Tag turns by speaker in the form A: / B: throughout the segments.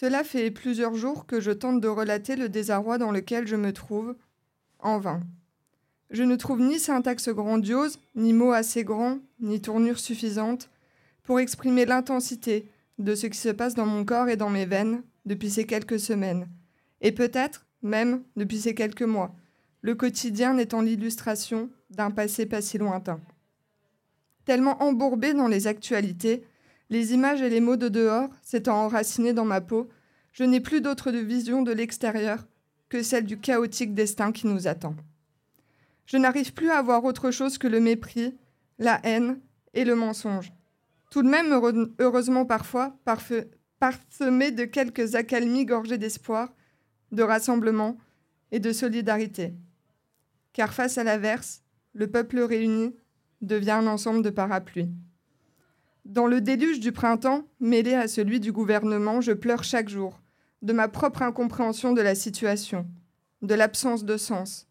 A: Cela fait plusieurs jours que je tente de relater le désarroi dans lequel je me trouve, en vain. Je ne trouve ni syntaxe grandiose, ni mots assez grands, ni tournure suffisante pour exprimer l'intensité de ce qui se passe dans mon corps et dans mes veines depuis ces quelques semaines, et peut-être même depuis ces quelques mois, le quotidien n'étant l'illustration d'un passé pas si lointain. Tellement embourbé dans les actualités, les images et les mots de dehors s'étant enracinés dans ma peau, je n'ai plus d'autre vision de l'extérieur que celle du chaotique destin qui nous attend. Je n'arrive plus à voir autre chose que le mépris, la haine et le mensonge. Tout de même, heureusement parfois, parsemé de quelques accalmies gorgées d'espoir, de rassemblement et de solidarité. Car face à l'averse, le peuple réuni devient un ensemble de parapluies. Dans le déluge du printemps, mêlé à celui du gouvernement, je pleure chaque jour, de ma propre incompréhension de la situation, de l'absence de sens.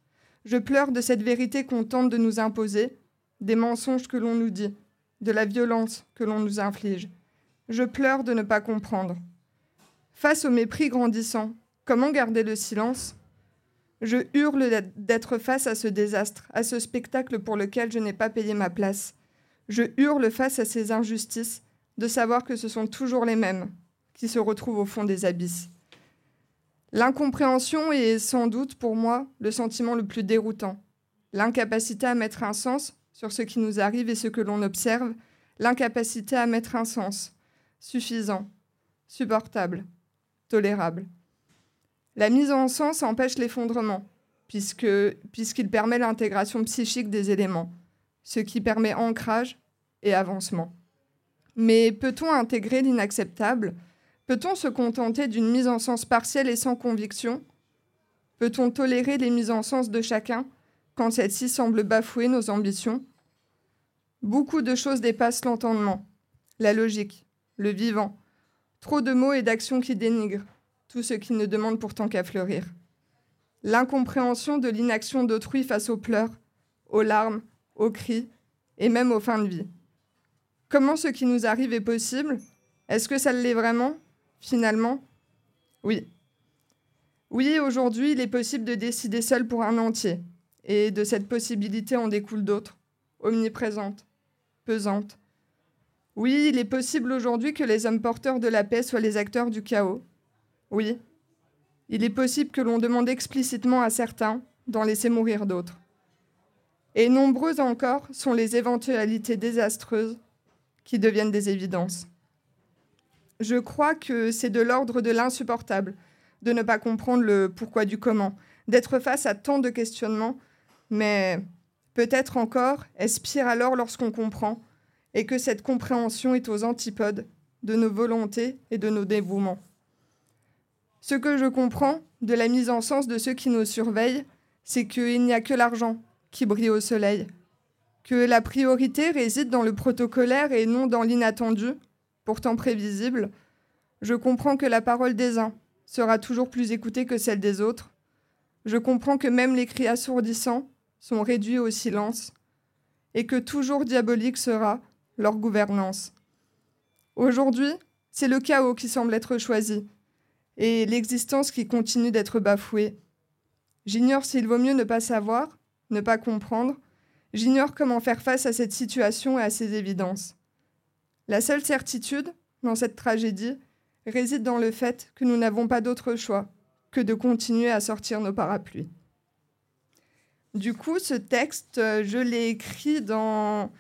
A: Je pleure de cette vérité qu'on tente de nous imposer, des mensonges que l'on nous dit, de la violence que l'on nous inflige. Je pleure de ne pas comprendre. Face au mépris grandissant, comment garder le silence? Je hurle d'être face à ce désastre, à ce spectacle pour lequel je n'ai pas payé ma place. Je hurle face à ces injustices, de savoir que ce sont toujours les mêmes qui se retrouvent au fond des abysses. L'incompréhension est sans doute pour moi le sentiment le plus déroutant. L'incapacité à mettre un sens sur ce qui nous arrive et ce que l'on observe, l'incapacité à mettre un sens suffisant, supportable, tolérable. La mise en sens empêche l'effondrement, puisqu'il permet l'intégration psychique des éléments, ce qui permet ancrage et avancement. Mais peut-on intégrer l'inacceptable? Peut-on se contenter d'une mise en sens partielle et sans conviction? Peut-on tolérer les mises en sens de chacun quand celle-ci semble bafouer nos ambitions? Beaucoup de choses dépassent l'entendement, la logique, le vivant. Trop de mots et d'actions qui dénigrent, tout ce qui ne demande pourtant qu'à fleurir. L'incompréhension de l'inaction d'autrui face aux pleurs, aux larmes, aux cris et même aux fins de vie. Comment ce qui nous arrive est possible? Est-ce que ça l'est vraiment? Finalement Oui. Oui, aujourd'hui, il est possible de décider seul pour un entier. Et de cette possibilité en découle d'autres, omniprésentes, pesantes. Oui, il est possible aujourd'hui que les hommes porteurs de la paix soient les acteurs du chaos. Oui. Il est possible que l'on demande explicitement à certains d'en laisser mourir d'autres. Et nombreuses encore sont les éventualités désastreuses qui deviennent des évidences je crois que c'est de l'ordre de l'insupportable de ne pas comprendre le pourquoi du comment, d'être face à tant de questionnements, mais peut-être encore est-ce alors lorsqu'on comprend et que cette compréhension est aux antipodes de nos volontés et de nos dévouements. Ce que je comprends de la mise en sens de ceux qui nous surveillent, c'est qu'il n'y a que l'argent qui brille au soleil, que la priorité réside dans le protocolaire et non dans l'inattendu, pourtant prévisible, je comprends que la parole des uns sera toujours plus écoutée que celle des autres. Je comprends que même les cris assourdissants sont réduits au silence et que toujours diabolique sera leur gouvernance. Aujourd'hui, c'est le chaos qui semble être choisi et l'existence qui continue d'être bafouée. J'ignore s'il vaut mieux ne pas savoir, ne pas comprendre. J'ignore comment faire face à cette situation et à ces évidences. La seule certitude dans cette tragédie réside dans le fait que nous n'avons pas d'autre choix que de continuer à sortir nos parapluies. Du coup, ce texte, euh, je l'ai écrit dans,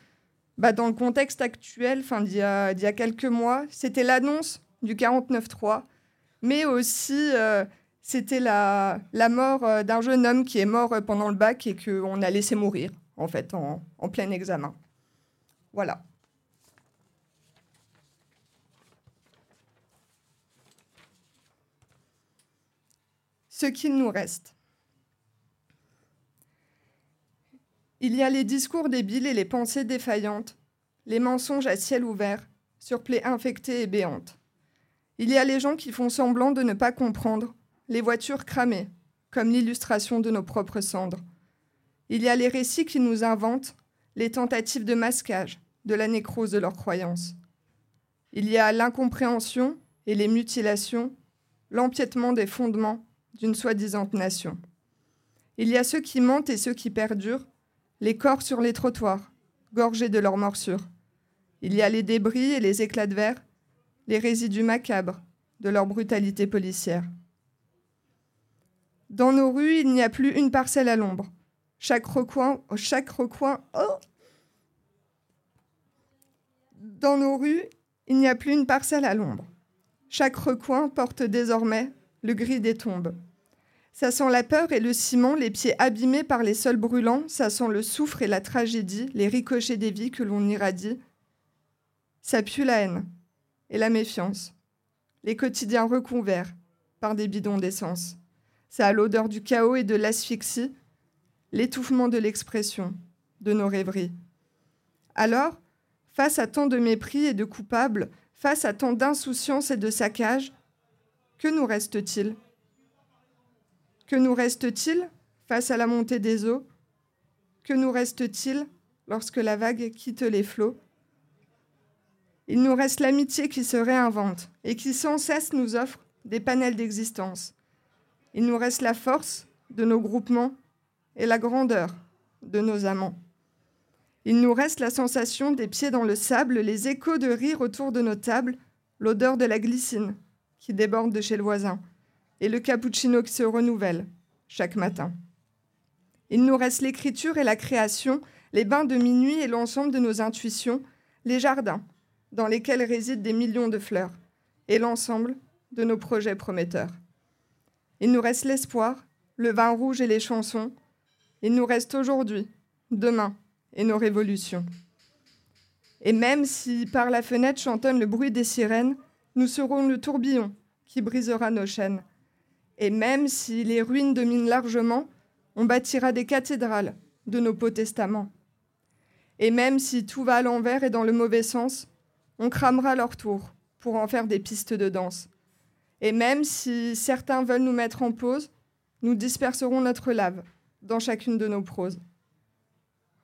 A: bah, dans le contexte actuel, d'il y, y a quelques mois. C'était l'annonce du 49-3, mais aussi euh, c'était la, mort euh, d'un jeune homme qui est mort pendant le bac et qu'on a laissé mourir, en fait, en, en plein examen. Voilà. ce qu'il nous reste. Il y a les discours débiles et les pensées défaillantes, les mensonges à ciel ouvert, sur plaies infectées et béantes. Il y a les gens qui font semblant de ne pas comprendre, les voitures cramées, comme l'illustration de nos propres cendres. Il y a les récits qui nous inventent, les tentatives de masquage, de la nécrose de leurs croyances. Il y a l'incompréhension et les mutilations l'empiètement des fondements d'une soi-disant nation. Il y a ceux qui mentent et ceux qui perdurent, les corps sur les trottoirs, gorgés de leurs morsures. Il y a les débris et les éclats de verre, les résidus macabres de leur brutalité policière. Dans nos rues, il n'y a plus une parcelle à l'ombre. Chaque recoin, chaque recoin, oh Dans nos rues, il n'y a plus une parcelle à l'ombre. Chaque recoin porte désormais le gris des tombes. Ça sent la peur et le ciment, les pieds abîmés par les sols brûlants, ça sent le soufre et la tragédie, les ricochets des vies que l'on irradie. Ça pue la haine et la méfiance, les quotidiens recouverts par des bidons d'essence. Ça a l'odeur du chaos et de l'asphyxie, l'étouffement de l'expression, de nos rêveries. Alors, face à tant de mépris et de coupables, face à tant d'insouciance et de saccage, que nous reste-t-il? Que nous reste-t-il face à la montée des eaux? Que nous reste-t-il lorsque la vague quitte les flots? Il nous reste l'amitié qui se réinvente et qui sans cesse nous offre des panels d'existence. Il nous reste la force de nos groupements et la grandeur de nos amants. Il nous reste la sensation des pieds dans le sable, les échos de rire autour de nos tables, l'odeur de la glycine qui déborde de chez le voisin, et le cappuccino qui se renouvelle chaque matin. Il nous reste l'écriture et la création, les bains de minuit et l'ensemble de nos intuitions, les jardins dans lesquels résident des millions de fleurs, et l'ensemble de nos projets prometteurs. Il nous reste l'espoir, le vin rouge et les chansons. Il nous reste aujourd'hui, demain, et nos révolutions. Et même si par la fenêtre chantonne le bruit des sirènes, nous serons le tourbillon qui brisera nos chaînes. Et même si les ruines dominent largement, on bâtira des cathédrales de nos beaux testaments. Et même si tout va à l'envers et dans le mauvais sens, on cramera leur tour pour en faire des pistes de danse. Et même si certains veulent nous mettre en pause, nous disperserons notre lave dans chacune de nos proses.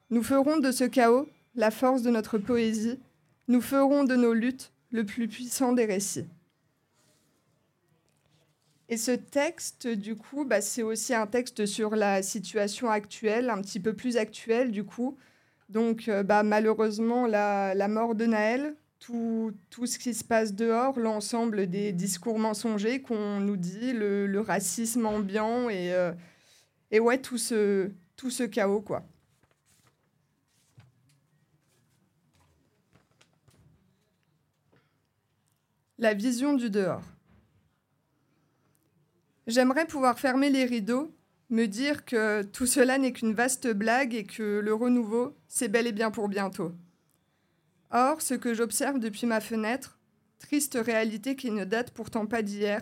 A: Nous ferons de ce chaos la force de notre poésie, nous ferons de nos luttes le plus puissant des récits. Et ce texte, du coup, bah, c'est aussi un texte sur la situation actuelle, un petit peu plus actuelle, du coup. Donc, euh, bah, malheureusement, la, la, mort de Naël, tout, tout, ce qui se passe dehors, l'ensemble des discours mensongers qu'on nous dit, le, racisme ambiant et, euh, et ouais, tout ce, tout ce chaos, quoi. La vision du dehors. J'aimerais pouvoir fermer les rideaux, me dire que tout cela n'est qu'une vaste blague et que le renouveau, c'est bel et bien pour bientôt. Or, ce que j'observe depuis ma fenêtre, triste réalité qui ne date pourtant pas d'hier,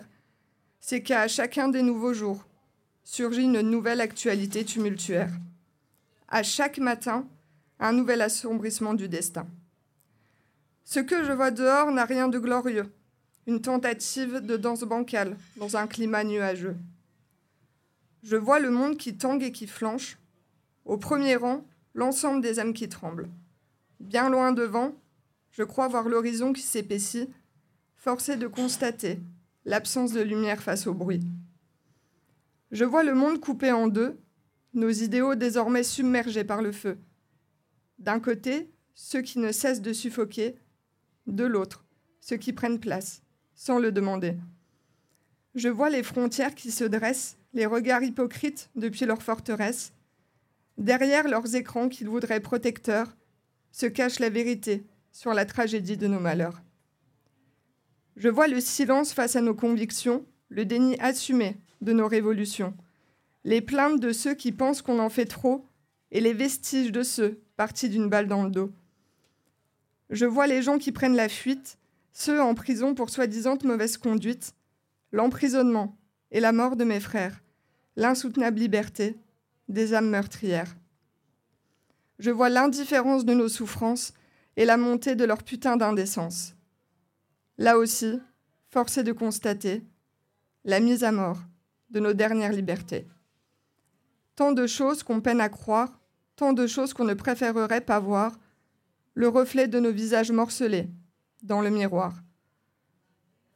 A: c'est qu'à chacun des nouveaux jours surgit une nouvelle actualité tumultuaire. À chaque matin, un nouvel assombrissement du destin. Ce que je vois dehors n'a rien de glorieux une tentative de danse bancale dans un climat nuageux. Je vois le monde qui tangue et qui flanche. Au premier rang, l'ensemble des âmes qui tremblent. Bien loin devant, je crois voir l'horizon qui s'épaissit, forcé de constater l'absence de lumière face au bruit. Je vois le monde coupé en deux, nos idéaux désormais submergés par le feu. D'un côté, ceux qui ne cessent de suffoquer, de l'autre, ceux qui prennent place sans le demander. Je vois les frontières qui se dressent, les regards hypocrites depuis leur forteresse. Derrière leurs écrans qu'ils voudraient protecteurs, se cache la vérité sur la tragédie de nos malheurs. Je vois le silence face à nos convictions, le déni assumé de nos révolutions, les plaintes de ceux qui pensent qu'on en fait trop et les vestiges de ceux partis d'une balle dans le dos. Je vois les gens qui prennent la fuite, ceux en prison pour soi-disant mauvaise conduite, l'emprisonnement et la mort de mes frères, l'insoutenable liberté des âmes meurtrières. Je vois l'indifférence de nos souffrances et la montée de leur putain d'indécence. Là aussi, force est de constater la mise à mort de nos dernières libertés. Tant de choses qu'on peine à croire, tant de choses qu'on ne préférerait pas voir, le reflet de nos visages morcelés, dans le miroir.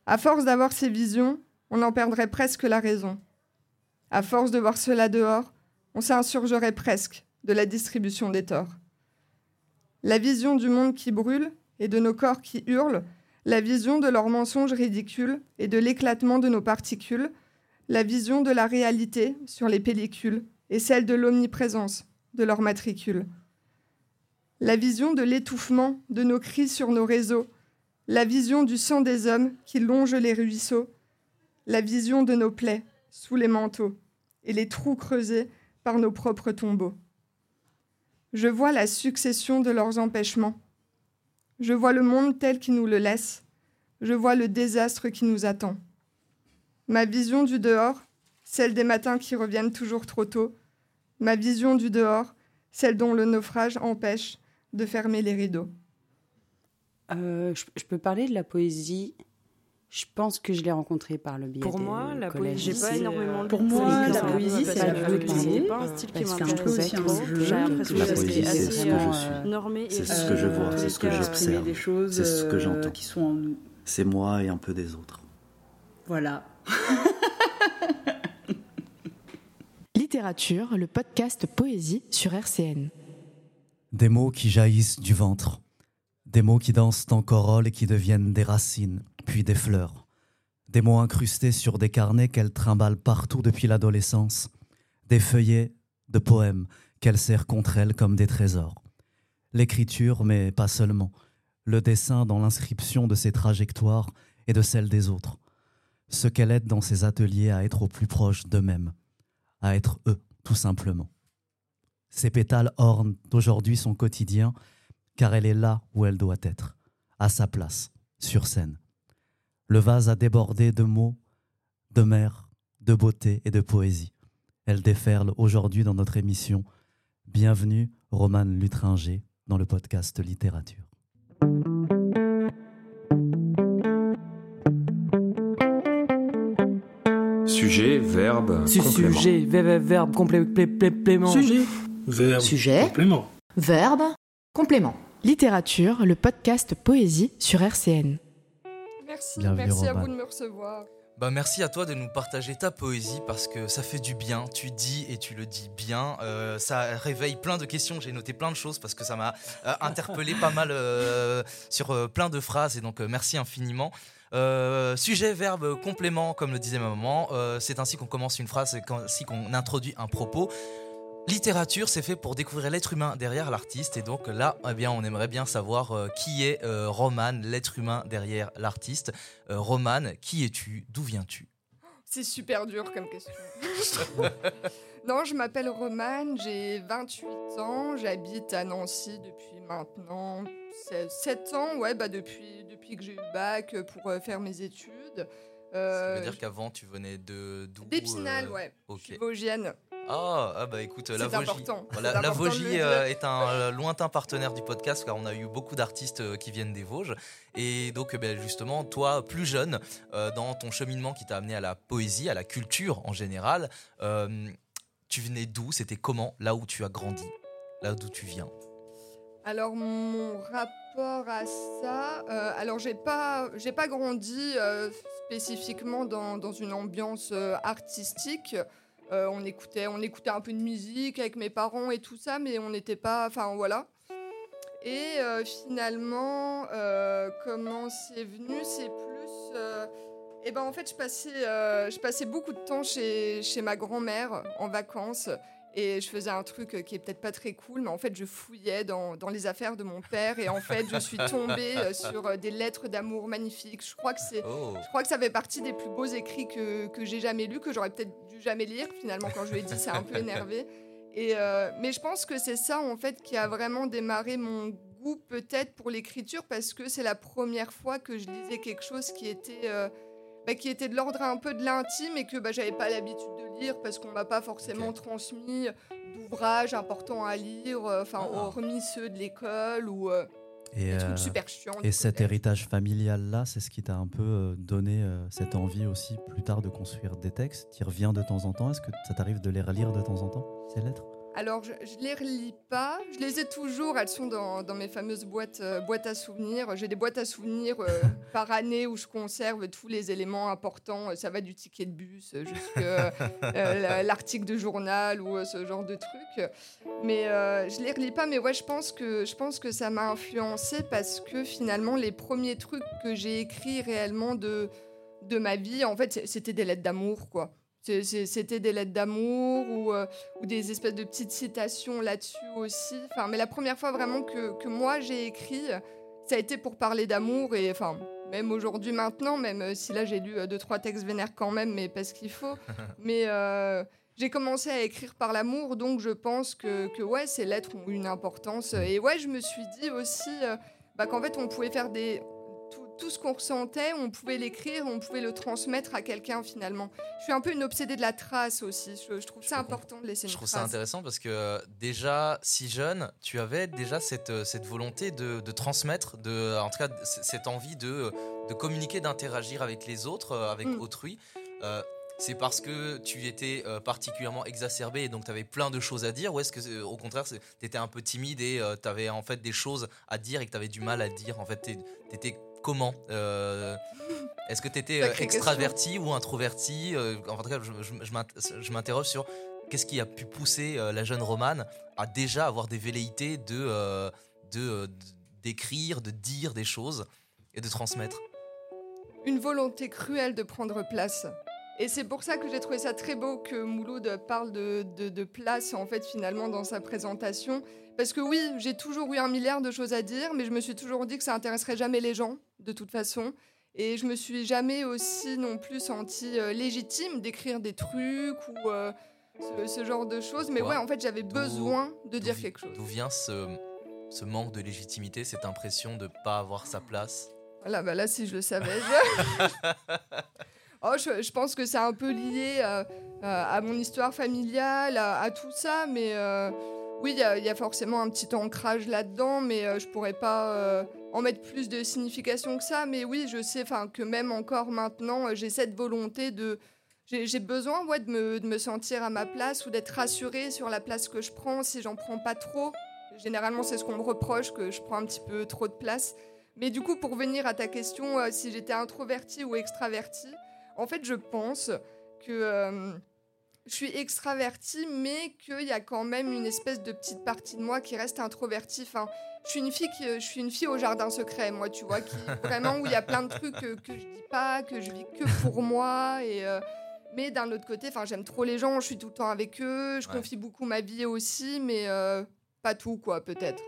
A: À force d'avoir ces visions, on en perdrait presque la raison. À force de voir cela dehors, on s'insurgerait presque de la distribution des torts. La vision du monde qui brûle et de nos corps qui hurlent, la vision de leurs mensonges ridicules et de l'éclatement de nos particules, la vision de la réalité sur les pellicules et celle de l'omniprésence de leurs matricules. La vision de l'étouffement de nos cris sur nos réseaux, la vision du sang des hommes qui longe les ruisseaux, la vision de nos plaies sous les manteaux et les trous creusés par nos propres tombeaux. Je vois la succession de leurs empêchements. Je vois le monde tel qu'il nous le laisse. Je vois le désastre qui nous attend. Ma vision du dehors, celle des matins qui reviennent toujours trop tôt. Ma vision du dehors, celle dont le naufrage empêche de fermer les rideaux.
B: Euh, je, peux parler de la poésie? Je pense que je l'ai rencontrée par le biais
C: Pour moi, la poésie,
B: pas énormément.
C: Euh, pour moi, la poésie, c'est pas un style qui m'intéresse trop. J'ai l'impression
D: que c'est assez ce que je suis.
C: normé.
D: C'est ce que je vois, c'est ce que j'observe, c'est ce que j'entends.
B: Qui sont en nous.
D: C'est moi et un peu des autres.
B: Voilà.
E: Littérature, le podcast Poésie sur RCN.
F: Des mots qui jaillissent du ventre, des mots qui dansent en corolle et qui deviennent des racines, puis des fleurs, des mots incrustés sur des carnets qu'elle trimballe partout depuis l'adolescence, des feuillets de poèmes qu'elle serre contre elle comme des trésors. L'écriture, mais pas seulement, le dessin dans l'inscription de ses trajectoires et de celles des autres, ce qu'elle aide dans ses ateliers à être au plus proche d'eux-mêmes, à être eux, tout simplement. Ses pétales ornent aujourd'hui son quotidien, car elle est là où elle doit être, à sa place, sur scène. Le vase a débordé de mots, de mer, de beauté et de poésie. Elle déferle aujourd'hui dans notre émission. Bienvenue, Romane Lutringer, dans le podcast Littérature.
G: Sujet, verbe,
H: complément. Sujet, verbe, complément.
I: Sujet,
J: verbe, Sujet, complément.
E: Verbe, complément. Littérature, le podcast Poésie sur RCN.
A: Merci, merci à vous de me recevoir.
H: Bah merci à toi de nous partager ta poésie parce que ça fait du bien, tu dis et tu le dis bien, euh, ça réveille plein de questions, j'ai noté plein de choses parce que ça m'a euh, interpellé pas mal euh, sur plein de phrases et donc merci infiniment. sujet, verbe, complément, comme le disait ma maman, c'est ainsi qu'on commence une phrase, c'est ainsi qu'on introduit un propos. Littérature, c'est fait pour découvrir l'être humain derrière l'artiste. Et donc là, eh bien, on aimerait bien savoir euh, qui est euh, Roman, l'être humain derrière l'artiste. Euh, Roman, qui es-tu? D'où viens-tu?
A: C'est super dur comme question. non, je m'appelle Roman, j'ai 28 ans, j'habite à Nancy depuis maintenant 7 ans, ouais, bah depuis, depuis que j'ai eu le bac pour faire mes études.
H: Ça veut dire qu'avant, tu venais de
A: D'Épinal, ouais. Je suis vosgienne.
H: Ah, ah, bah écoute,
A: la
H: Vogie,
A: la,
H: la Vogie euh, est un euh, lointain partenaire du podcast car on a eu beaucoup d'artistes euh, qui viennent des Vosges. Et donc ben, justement, toi, plus jeune, dans ton cheminement qui t'a amené à la poésie, à la culture en général, tu venais d'où? C'était comment? Là où tu as grandi? Là d'où tu viens?
A: Alors mon rapport à ça, alors j'ai pas j'ai pas grandi spécifiquement dans, dans, une ambiance artistique. Euh, on, écoutait, on écoutait un peu de musique avec mes parents et tout ça, mais on n'était pas. Enfin, voilà. Et euh, finalement, euh, comment c'est venu C'est plus. eh ben en fait, je passais, je passais beaucoup de temps chez, chez ma grand-mère en vacances. Et je faisais un truc qui est peut-être pas très cool, mais en fait, je fouillais dans, dans, les affaires de mon père. Et en fait, je suis tombée sur des lettres d'amour magnifiques. Je crois, que c'est, oh. je crois que ça fait partie des plus beaux écrits que, que j'ai jamais lus, que j'aurais peut-être jamais lire. Finalement, quand je lui ai dit, c'est un peu énervé. Et euh, mais je pense que c'est ça, en fait, qui a vraiment démarré mon goût, peut-être, pour l'écriture, parce que c'est la première fois que je lisais quelque chose qui était, euh, bah, qui était de l'ordre un peu de l'intime et que bah, j'avais pas l'habitude de lire parce qu'on m'a pas forcément transmis d'ouvrages importants à lire, euh, enfin, ah. hormis ceux de l'école ou. Et, euh, super
F: et cet héritage familial-là, c'est ce qui t'a un peu euh, donné euh, cette envie aussi plus tard de construire des textes. Tu reviens de temps en temps? Est-ce que ça t'arrive de les relire de temps en temps, ces lettres?
A: Alors, je, ne les relis pas. Je les ai toujours. Elles sont dans, mes fameuses boîtes, euh, boîtes à souvenirs. J'ai des boîtes à souvenirs euh, par année où je conserve tous les éléments importants. Ça va du ticket de bus jusqu'à euh, l'article de journal ou ce genre de trucs. Mais je les relis pas. Mais ouais, je pense que, je pense que ça m'a influencé parce que finalement, les premiers trucs que j'ai écrits réellement de, de ma vie, en fait, c'était des lettres d'amour, quoi. C'était des lettres d'amour ou, euh, ou, des espèces de petites citations là-dessus aussi. Enfin, mais la première fois vraiment que, que moi j'ai écrit, ça a été pour parler d'amour et enfin, même aujourd'hui maintenant, même euh, si là j'ai lu euh, deux trois textes vénères quand même, mais parce qu'il faut. mais j'ai commencé à écrire par l'amour, donc je pense que, que ouais, ces lettres ont une importance. Et ouais, je me suis dit aussi bah, qu'en fait on pouvait faire des tout ce qu'on ressentait, on pouvait l'écrire, on pouvait le transmettre à quelqu'un finalement. Je suis un peu une obsédée de la trace aussi. Je, trouve ça important de laisser une
H: trace. Je trouve
A: ça
H: intéressant parce que euh, déjà, si jeune, tu avais déjà cette, euh, cette volonté de, transmettre, de, en tout cas cette envie de, de communiquer, d'interagir avec les autres, euh, avec mm. autrui. c'est parce que tu étais particulièrement exacerbé et donc tu avais plein de choses à dire ou est-ce que au contraire tu étais un peu timide et tu avais en fait des choses à dire et que tu avais du mal à dire? En fait tu étais comment euh, Est-ce que tu étais euh, extraverti ou introverti euh, En tout cas, je, m'interroge sur qu'est-ce qui a pu pousser la jeune Romane à déjà avoir des velléités de d'écrire, de, dire des choses et de transmettre?
A: Une volonté cruelle de prendre place. Et c'est pour ça que j'ai trouvé ça très beau que Mouloud parle de, de, place, en fait, finalement, dans sa présentation. Parce que oui, j'ai toujours eu un milliard de choses à dire, mais je me suis toujours dit que ça intéresserait jamais les gens, de toute façon. Et je me suis jamais aussi non plus sentie euh, légitime d'écrire des trucs ou euh, ce, genre de choses. Mais ouais, en fait, j'avais besoin de dire quelque chose.
H: D'où vient ce, ce, manque de légitimité, cette impression de ne pas avoir sa place?
A: Voilà, bah là, si je le savais. oh, je, pense que c'est un peu lié euh, à mon histoire familiale, à, tout ça, mais oui, il y, a forcément un petit ancrage là-dedans, mais euh, je pourrais pas euh, en mettre plus de signification que ça. Mais oui, je sais que même encore maintenant, euh, j'ai cette volonté de. J'ai besoin ouais, de, me, de, me, sentir à ma place ou d'être rassurée sur la place que je prends si j'en prends pas trop. Généralement, c'est ce qu'on me reproche, que je prends un petit peu trop de place. Mais du coup, pour venir à ta question, si j'étais introvertie ou extravertie, en fait, je pense que je suis extravertie, mais qu'il y a quand même une espèce de petite partie de moi qui reste introvertie. Enfin, je suis une fille qui, je suis une fille au jardin secret, moi, tu vois, qui vraiment où il y a plein de trucs que, que, je dis pas, que je vis que pour moi. Et euh, mais d'un autre côté, enfin, j'aime trop les gens, je suis tout le temps avec eux, je confie beaucoup ma vie aussi, mais euh, pas tout, quoi, peut-être.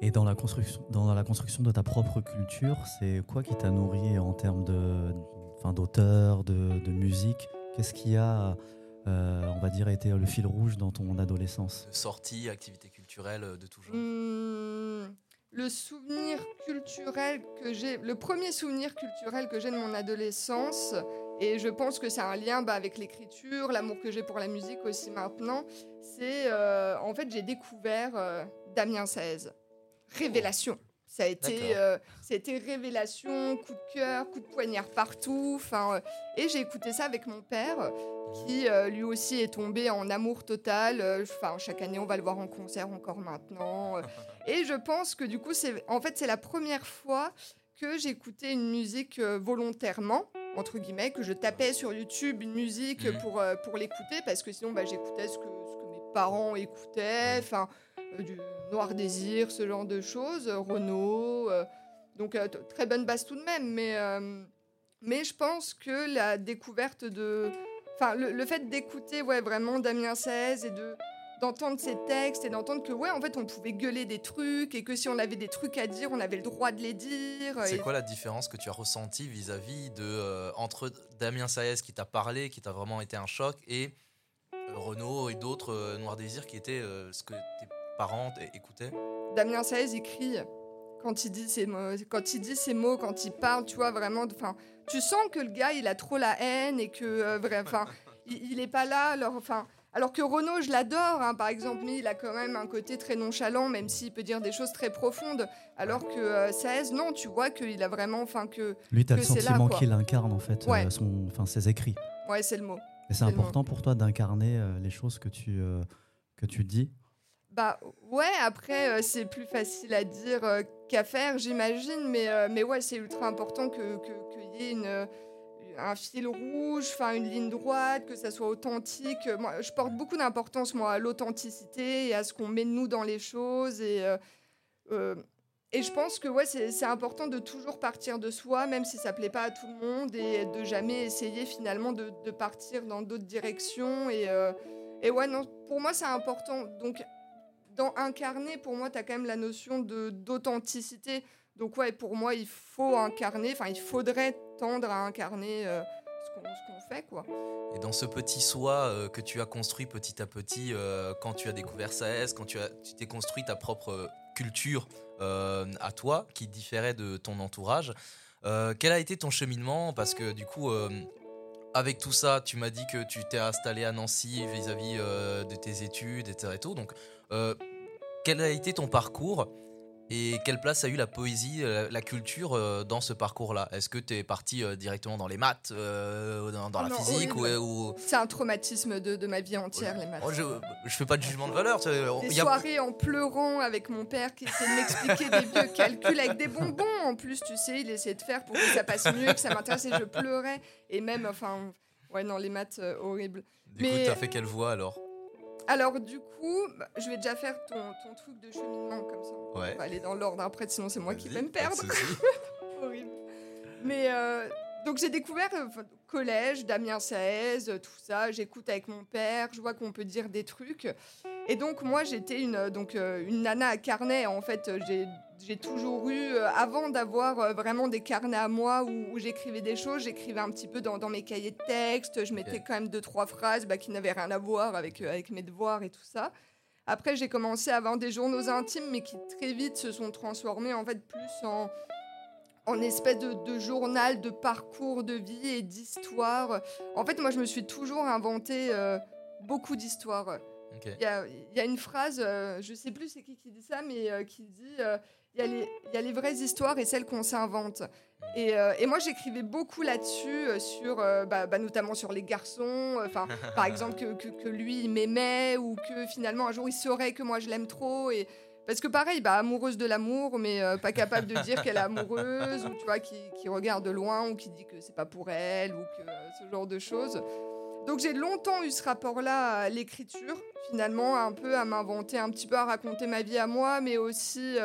F: Et dans la construction, dans la construction de ta propre culture, c'est quoi qui t'a nourri en termes de, enfin, d'auteur, de, de musique Qu'est-ce qu'il y a euh, on va dire, a été le fil rouge dans ton adolescence?
H: Sortie, activité culturelle de tout genre
A: hmm, Le souvenir culturel que j'ai, le premier souvenir culturel que j'ai de mon adolescence, et je pense que c'est un lien bah, avec l'écriture, l'amour que j'ai pour la musique aussi maintenant, c'est euh, en fait j'ai découvert euh, Damien 16. Révélation. Ça a été, euh, révélation, coup de cœur, coup de poignard partout. Enfin, euh, et j'ai écouté ça avec mon père, qui euh, lui aussi est tombé en amour total. Enfin, chaque année, on va le voir en concert encore maintenant. et je pense que du coup, c'est, en fait, c'est la première fois que j'écoutais une musique volontairement entre guillemets, que je tapais sur YouTube une musique mhm. pour, pour l'écouter, parce que sinon bah, j'écoutais ce que, ce que mes parents écoutaient. Enfin, euh, du Noir Désir, ce genre de choses, Renault. Euh, donc euh, très bonne base tout de même, mais, mais je pense que la découverte de... Enfin, le, fait d'écouter ouais, vraiment Damien 16 et de d'entendre ses textes et d'entendre que ouais en fait on pouvait gueuler des trucs et que si on avait des trucs à dire on avait le droit de les dire
H: c'est quoi la différence que tu as ressentie vis-à-vis de entre Damien Saez qui t'a parlé qui t'a vraiment été un choc et Renault et d'autres Noir Désir qui étaient ce que tes parents écoutaient
A: Damien Saez écrit quand il dit ces mots, quand il dit ces mots, quand il parle, tu vois vraiment, enfin, tu sens que le gars il a trop la haine et que, euh, enfin, il, il, est pas là. Alors, enfin, alors que Renaud, je l'adore, hein, par exemple, mais il a quand même un côté très nonchalant, même s'il peut dire des choses très profondes. Alors que euh, Saez, non, tu vois qu'il a vraiment, enfin que.
F: Lui, t'as le sentiment qu'il incarne en fait,
A: euh,
F: son, enfin, ses écrits.
A: Ouais, c'est le mot.
F: Et c'est important pour toi d'incarner les choses que tu que tu dis
A: Bah ouais, après, c'est plus facile à dire qu'à faire, j'imagine, mais, mais ouais, c'est ultra important qu'il que, y ait une un fil rouge, enfin une ligne droite, que ça soit authentique. Moi, je porte beaucoup d'importance moi à l'authenticité et à ce qu'on met de nous dans les choses et et je pense que ouais, c'est important de toujours partir de soi, même si ça plaît pas à tout le monde, et de jamais essayer finalement de, de partir dans d'autres directions. Et, euh, et ouais, non, pour moi, c'est important. Donc, dans incarner, pour moi, tu as quand même la notion d'authenticité. Donc, ouais, pour moi, il faut incarner, enfin, il faudrait tendre à incarner euh, ce qu'on fait, quoi.
H: Et dans ce petit soi euh, que tu as construit petit à petit, quand tu as découvert SAES, quand tu t'es construit ta propre culture euh, à toi qui différait de ton entourage. Euh, quel a été ton cheminement? Parce que du coup, euh, avec tout ça, tu m'as dit que tu t'es installé à Nancy vis-à-vis de tes études, etc. Et tout. Donc, quel a été ton parcours? Et quelle place a eu la poésie, euh, la culture euh, dans ce parcours-là? Est-ce que tu es parti euh, directement dans les maths, dans, la physique ou,
A: C'est un traumatisme de, ma vie entière, les maths.
H: Oh, je, je fais pas de jugement de valeur.
A: Des soirées en pleurant avec mon père qui essaie de m'expliquer des vieux calculs avec des bonbons. En plus, tu sais, il essayait de faire pour que ça passe mieux, que ça m'intéresse et je pleurais. Et même, enfin, ouais, non, les maths, horribles.
H: Du Mais... coup, t'as fait quelle voix alors?
A: Alors, du coup, bah, je vais déjà faire ton, truc de cheminement comme ça. On va aller dans l'ordre après, sinon c'est moi qui vais me perdre. Horrible. Mais euh, donc j'ai découvert euh, collège, Damien Saez, euh, tout ça. J'écoute avec mon père, je vois qu'on peut dire des trucs. Et donc moi j'étais une donc une nana à carnet. En fait, j'ai j'ai toujours eu, euh, avant d'avoir euh, vraiment des carnets à moi où, j'écrivais des choses, j'écrivais un petit peu dans, mes cahiers de texte, je mettais quand même deux, trois phrases bah, qui n'avaient rien à voir avec, euh, avec mes devoirs et tout ça. Après, j'ai commencé à avoir des journaux intimes, mais qui très vite se sont transformés en fait plus en, en espèce de, journal de parcours de vie et d'histoire. En fait, moi, je me suis toujours inventé beaucoup d'histoires. Il y, a, une phrase, je sais plus c'est qui qui dit ça, mais qui dit il y, a les vraies histoires et celles qu'on s'invente. Et, euh, et, moi, j'écrivais beaucoup là-dessus, euh, sur, euh, bah, bah, notamment sur les garçons. Enfin, par exemple, que, que, lui, il m'aimait ou que finalement, un jour, il saurait que moi, je l'aime trop. Et, parce que pareil, bah, amoureuse de l'amour, mais pas capable de dire qu'elle est amoureuse, ou tu vois, qui, qui, regarde de loin, ou qui dit que c'est pas pour elle, ou que ce genre de choses. Donc j'ai longtemps eu ce rapport-là à l'écriture, finalement, un peu à m'inventer, un petit peu à raconter ma vie à moi, mais aussi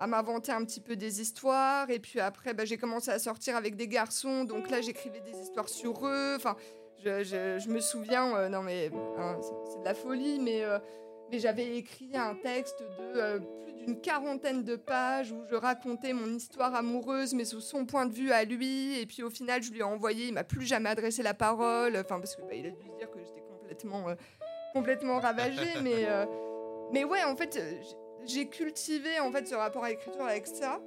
A: à m'inventer un petit peu des histoires. Et puis après, bah, j'ai commencé à sortir avec des garçons. Donc là, j'écrivais des histoires sur eux. Enfin, je, me souviens, euh, non mais hein, c'est de la folie, mais, euh, mais j'avais écrit un texte de euh, plus d'une quarantaine de pages où je racontais mon histoire amoureuse, mais sous son point de vue à lui. Et puis au final, je lui ai envoyé, il m'a plus jamais adressé la parole. Enfin, parce qu'il bah, a dû se dire que j'étais complètement, complètement ravagée. mais, mais ouais, en fait j'ai cultivé en fait ce rapport à l'écriture avec ça.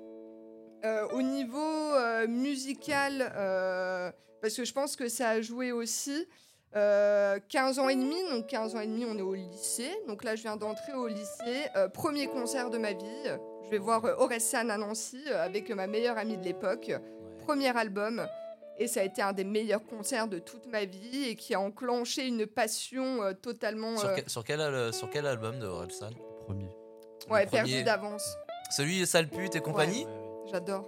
A: Euh, au niveau euh, musical, euh, parce que je pense que ça a joué aussi. 15 ans et demi, donc 15 ans et demi, on est au lycée. Donc là, je viens d'entrer au lycée. premier concert de ma vie. Je vais voir Orelsan à Nancy avec ma meilleure amie de l'époque. Premier album. Et ça a été un des meilleurs concerts de toute ma vie et qui a enclenché une passion totalement.
H: Sur, quel, sur quel album de Orelsan?
F: Premier.
A: Ouais, perdu d'avance.
H: Celui Sale pute et compagnie
A: J'adore.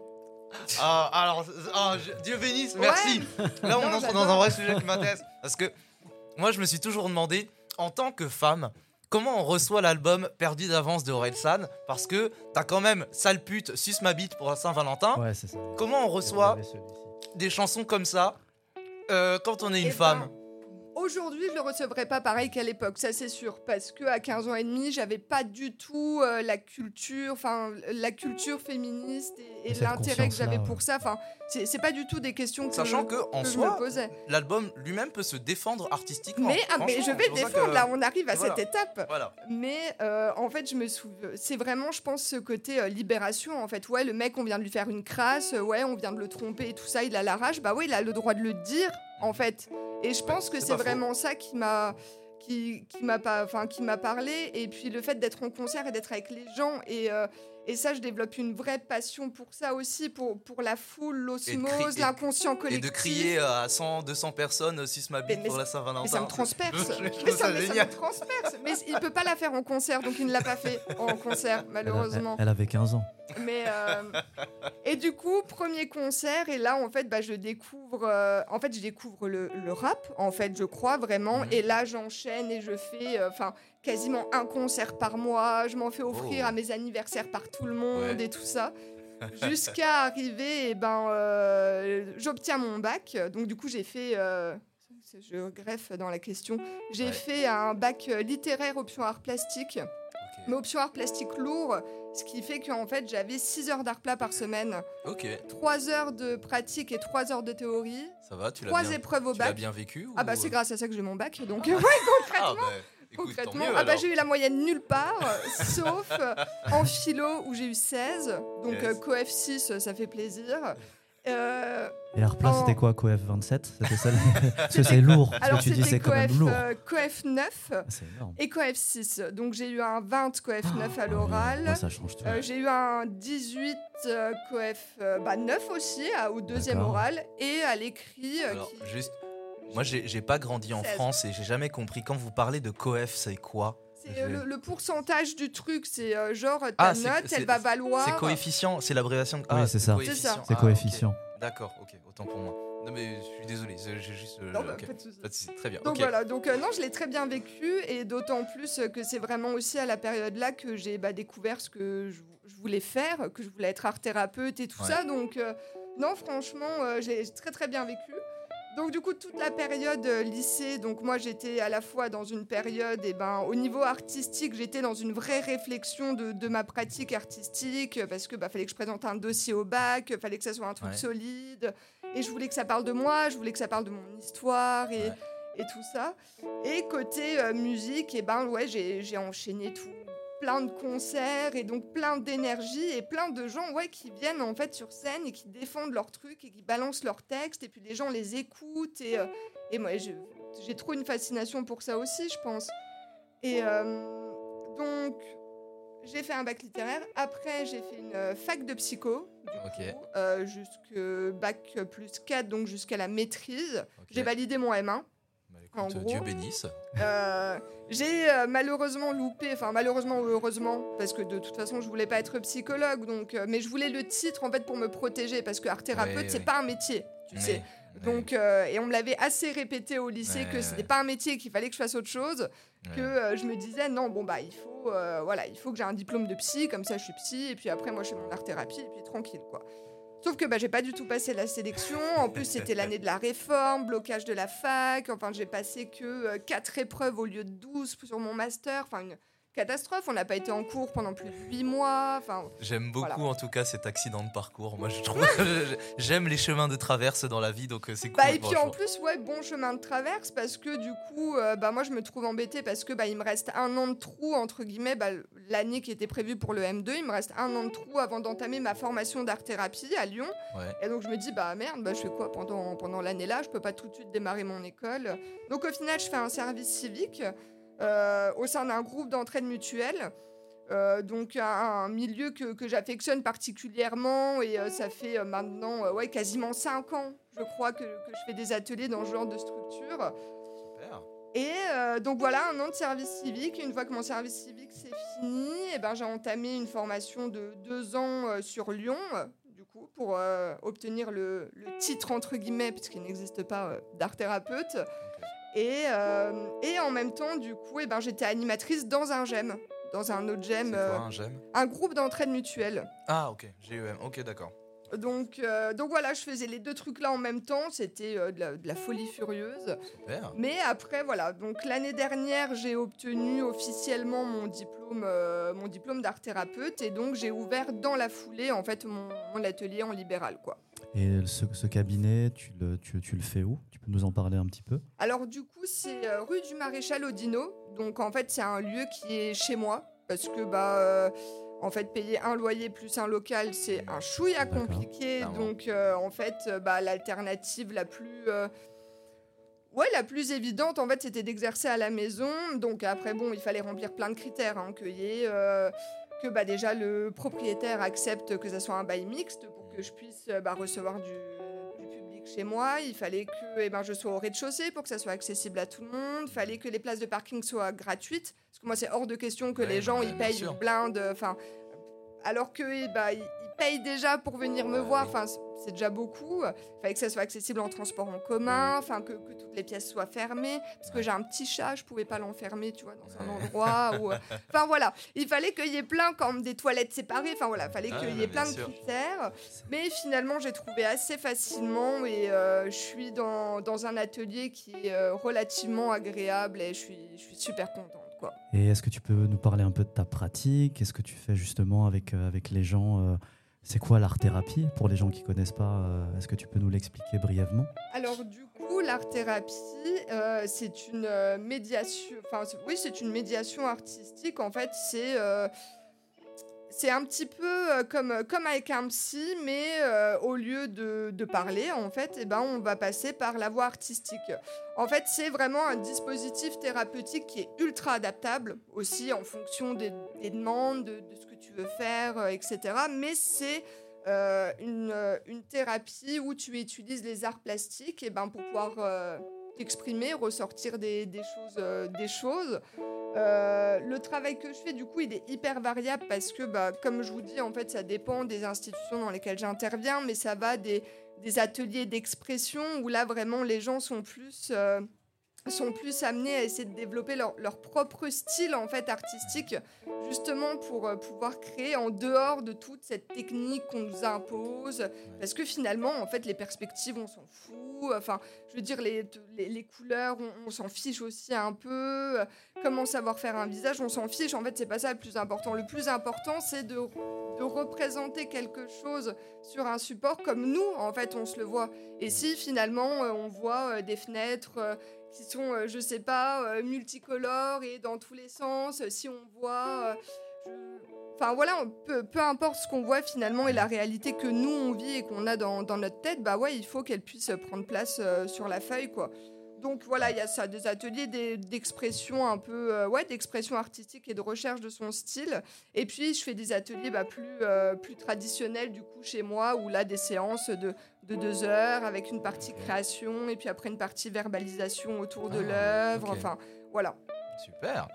H: Ah, alors, ah, Dieu bénisse, merci. Là, on entre dans un vrai sujet qui m'intéresse. Parce que moi, je me suis toujours demandé, en tant que femme, comment on reçoit l'album Perdu d'avance de San? Parce que t'as quand même Sale pute, Suce ma bite pour Saint-Valentin.
F: Ouais, c'est ça.
H: Comment on reçoit des chansons comme ça euh, quand on est une eh femme? ben,
A: Aujourd'hui, je le recevrais pas pareil qu'à l'époque, ça c'est sûr, parce que à 15 ans et demi, j'avais pas du tout euh, la culture, enfin la culture féministe et, l'intérêt que j'avais pour ça. Enfin, c'est pas du tout des questions que,
H: Sachant
A: que,
H: en soi, l'album lui-même peut se défendre artistiquement.
A: Mais, ah, mais je vais défendre, là, on arrive à cette étape. Mais euh, en fait, je me souviens, c'est vraiment, je pense, ce côté euh, libération. En fait, ouais, le mec, on vient de lui faire une crasse, ouais, on vient de le tromper et tout ça, il a la rage. Bah oui, il a le droit de le dire, en fait. Et je pense que c'est vraiment ça qui m'a qui, qui m'a pas, enfin qui m'a parlé, et puis le fait d'être en concert et d'être avec les gens et et ça, je développe une vraie passion pour ça aussi, pour, pour la foule, l'osmose, l'inconscient collectif.
H: Et de crier à 100, 200 personnes si ma bite pour la Saint-Valentin.
A: Mais ça me transperce. mais ça, me transperce. Mais il peut pas la faire en concert, donc il ne l'a pas fait en concert, malheureusement.
F: Elle, avait 15 ans.
A: Mais euh, et du coup, premier concert, et là, en fait, bah, je découvre, euh, en fait, je découvre le, le, rap, en fait, je crois vraiment. Mhm. Et là, j'enchaîne et je fais, euh, enfin, quasiment un concert par mois. Je m'en fais offrir oh. à mes anniversaires par tout le monde et tout ça. Jusqu'à arriver, et eh ben, euh, j'obtiens mon bac. Donc, du coup, j'ai fait. Euh, je greffe dans la question. J'ai fait un bac littéraire option art plastique. Mais option art plastique lourd, ce qui fait qu'en fait, j'avais 6 heures d'art plat par semaine.
H: Ok.
A: 3 heures de pratique et 3 heures de théorie.
H: Ça va, tu l'as
A: bien, épreuves au. Tu
H: bien vécu
A: Ah bah c'est grâce à ça que j'ai mon bac. Donc, ouais, concrètement. Ah, bah, Concrètement, ah bah, j'ai eu la moyenne nulle part, sauf en philo où j'ai eu 16. Donc yes. coef 6, ça fait plaisir.
F: Euh, et Arpla, en... c'était quoi Coef 27 C'était ça Parce que c'est lourd.
A: Alors,
F: tu dis c'est quand même lourd. Euh,
A: Coef 9 ah, et Coef 6. Donc j'ai eu un 20 Coef 9 à l'oral.
F: ça change tout.
A: Euh, j'ai eu un 18 Coef bah, 9 aussi au deuxième oral et à l'écrit.
H: Alors, juste moi, j'ai pas grandi en France et j'ai jamais compris. Quand vous parlez de coef, c'est quoi?
A: C'est le, pourcentage du truc, c'est euh, genre ta ah, note, elle va valoir.
H: C'est coefficient, c'est l'abréviation.
F: Ah, oui, c'est ça. C'est ah, coefficient.
H: D'accord, ok, autant pour moi. Non mais je suis désolé, j'ai juste. Euh,
A: non, bah, pas de
H: Très bien.
A: Donc voilà, donc euh, non, je l'ai très bien vécu et d'autant plus que c'est vraiment aussi à la période là que j'ai bah, découvert ce que je, voulais faire, que je voulais être art thérapeute et tout ça. Donc non, franchement, j'ai très très bien vécu. Donc du coup toute la période euh, lycée, donc moi j'étais à la fois dans une période, et eh ben au niveau artistique j'étais dans une vraie réflexion de, ma pratique artistique parce que bah fallait que je présente un dossier au bac, fallait que ça soit un truc solide et je voulais que ça parle de moi, je voulais que ça parle de mon histoire et, et tout ça. Et côté euh, musique, et eh ben ouais j'ai enchaîné tout plein de concerts et donc plein d'énergie et plein de gens ouais, qui viennent en fait sur scène et qui défendent leurs trucs et qui balancent leurs textes et puis les gens les écoutent et, euh, et moi j'ai trop une fascination pour ça aussi je pense. Et euh, donc j'ai fait un bac littéraire, après j'ai fait une euh, fac de psycho, jusqu'à bac plus 4 donc jusqu'à la maîtrise. J'ai validé mon M1.
H: Bah, Dieu bénisse.
A: J'ai euh, malheureusement loupé, enfin malheureusement ou heureusement, parce que de toute façon je voulais pas être psychologue, donc, euh, mais je voulais le titre en fait pour me protéger, parce que art thérapeute c'est pas un métier, tu sais. Donc, euh, et on me l'avait assez répété au lycée que c'était pas un métier, qu'il fallait que je fasse autre chose, que je me disais non bon bah il faut voilà il faut que j'ai un diplôme de psy, comme ça je suis psy, et puis après moi je fais mon art thérapie et puis tranquille quoi. Sauf que bah, j'ai pas du tout passé la sélection. En plus, c'était l'année de la réforme, blocage de la fac. Enfin, j'ai passé que 4 euh, épreuves au lieu de 12 sur mon master. Enfin, catastrophe. On n'a pas été en cours pendant plus de 8 mois. Enfin,
H: j'aime beaucoup en tout cas cet accident de parcours. Moi, je trouve j'aime les chemins de traverse dans la vie, donc euh, c'est cool.
A: Bah, et puis en plus, ouais, bon chemin de traverse parce que du coup, euh, bah moi, je me trouve embêtée parce que bah il me reste un an de trou entre guillemets. Bah, l'année qui était prévue pour le M2, il me reste un an de trou avant d'entamer ma formation d'art thérapie à Lyon. Et donc je me dis bah merde, bah je fais quoi pendant pendant l'année là Je peux pas tout de suite démarrer mon école. Donc au final, je fais un service civique. Euh, au sein d'un groupe d'entraide mutuelle. Euh, donc un, milieu que, que j'affectionne particulièrement et euh, ça fait maintenant ouais, quasiment 5 ans, je crois, que, que, je fais des ateliers dans ce genre de structure. Super. Et donc voilà, un an de service civique. Une fois que mon service civique c'est fini, et eh ben, j'ai entamé une formation de 2 ans sur Lyon, du coup, pour obtenir le, le, titre, entre guillemets, puisqu'il n'existe pas d'art thérapeute. Et, euh, et en même temps, du coup, eh ben, j'étais animatrice dans un GEM, dans un autre GEM.
H: Quoi, euh, un GEM
A: Un groupe d'entraide mutuelle.
H: Ah, ok, GEM, ok, d'accord.
A: Donc, euh, donc voilà, je faisais les deux trucs là en même temps. C'était de, de, la folie furieuse.
H: Super.
A: Mais après, voilà. Donc l'année dernière, j'ai obtenu officiellement mon diplôme, mon diplôme d'art thérapeute, et donc j'ai ouvert dans la foulée en fait mon, mon atelier en libéral, quoi.
F: Et ce, cabinet, tu le, tu, tu le, fais où? Tu peux nous en parler un petit peu?
A: Alors du coup, c'est euh, rue du Maréchal Odino. Donc en fait, c'est un lieu qui est chez moi. Parce que, bah, euh, en fait, payer un loyer plus un local, c'est un chouïa compliqué. Donc euh, en fait, bah, l'alternative la plus Ouais, la plus évidente, en fait, c'était d'exercer à la maison. Donc après, bon, il fallait remplir plein de critères, hein, euh, que bah, déjà le propriétaire accepte que ça soit un bail mixte pour que je puisse bah, recevoir du, public chez moi. Il fallait que eh ben, je sois au rez-de-chaussée pour que ça soit accessible à tout le monde. Il fallait que les places de parking soient gratuites. Parce que moi, c'est hors de question que les gens ils payent une blinde. Enfin, alors que eh ben, paye déjà pour venir me voir. Enfin, c'est déjà beaucoup. Il fallait que ça soit accessible en transport en commun, enfin que, toutes les pièces soient fermées. Parce que j'ai un petit chat, je pouvais pas l'enfermer, tu vois, dans un endroit où. Euh, enfin voilà, il fallait qu'il y ait plein comme des toilettes séparées. Enfin voilà, il fallait ah, qu'il y ait plein de critères. Mais finalement, j'ai trouvé assez facilement et euh, je suis dans, dans, un atelier qui est euh, relativement agréable et je suis, je suis super contente. Quoi.
F: Et est-ce que tu peux nous parler un peu de ta pratique? Qu'est-ce que tu fais justement avec, avec les gens c'est quoi l'art-thérapie pour les gens qui ne connaissent pas euh, Est-ce que tu peux nous l'expliquer brièvement?
A: Alors du coup, l'art-thérapie, euh, c'est une euh, médiation. Oui, c'est une médiation artistique. En fait, c'est c'est un petit peu euh, comme, euh, comme avec un psy, mais euh, au lieu de, de, parler, en fait, eh ben, on va passer par la voie artistique. En fait, c'est vraiment un dispositif thérapeutique qui est ultra adaptable aussi en fonction des, demandes, de, ce que tu veux faire, etc. Mais c'est une, une, thérapie où tu utilises les arts plastiques eh ben, pour pouvoir t'exprimer, ressortir des, des choses. des choses. Euh, le travail que je fais, du coup, il est hyper variable parce que, bah, comme je vous dis, en fait, ça dépend des institutions dans lesquelles j'interviens, mais ça va des, ateliers d'expression où là, vraiment, les gens sont plus, euh, sont plus amenés à essayer de développer leur, propre style, en fait, artistique, justement pour euh, pouvoir créer en dehors de toute cette technique qu'on nous impose. Parce que finalement, en fait, les perspectives, on s'en fout. Enfin, je veux dire, les, les, couleurs, on, s'en fiche aussi un peu. Comment savoir faire un visage, on s'en fiche. En fait, c'est pas ça le plus important. Le plus important, c'est de, de représenter quelque chose sur un support comme nous, en fait, on se le voit. Et si finalement, euh, on voit euh, des fenêtres qui sont, je sais pas, multicolores et dans tous les sens, si on voit. Enfin voilà, peu, peu, importe ce qu'on voit finalement et la réalité que nous on vit et qu'on a dans, dans, notre tête, bah ouais, il faut qu'elle puisse prendre place euh, sur la feuille quoi. Donc voilà, il y a ça, des ateliers d'expression un peu, euh, ouais, d'expression artistique et de recherche de son style. Et puis je fais des ateliers bah, plus, euh, plus traditionnels du coup chez moi, où là des séances de, de deux heures avec une partie création et puis après une partie verbalisation autour de ah, l'œuvre. Enfin voilà.
H: Super.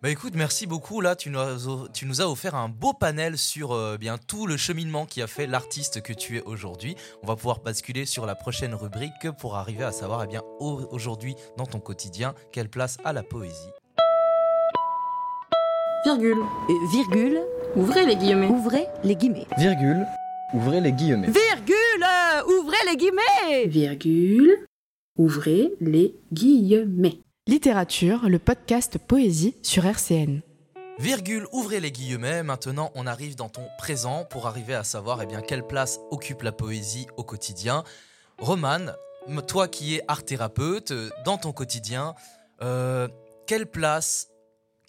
H: Bah écoute, merci beaucoup. Là, tu nous as, tu nous as offert un beau panel sur euh, bien tout le cheminement qui a fait l'artiste que tu es aujourd'hui. On va pouvoir basculer sur la prochaine rubrique pour arriver à savoir, eh bien, aujourd'hui, dans ton quotidien, quelle place a la poésie?
C: Virgule.
I: Euh, virgule.
C: Ouvrez les guillemets.
I: Ouvrez les guillemets.
K: Virgule. Ouvrez les guillemets.
I: Virgule. Ouvrez les guillemets.
C: Virgule. Ouvrez les guillemets.
E: Littérature, le podcast Poésie sur RCN.
H: Virgule, ouvrez les guillemets, maintenant on arrive dans ton présent pour arriver à savoir eh bien, quelle place occupe la poésie au quotidien. Romane, toi qui es art thérapeute, dans ton quotidien, euh, quelle place,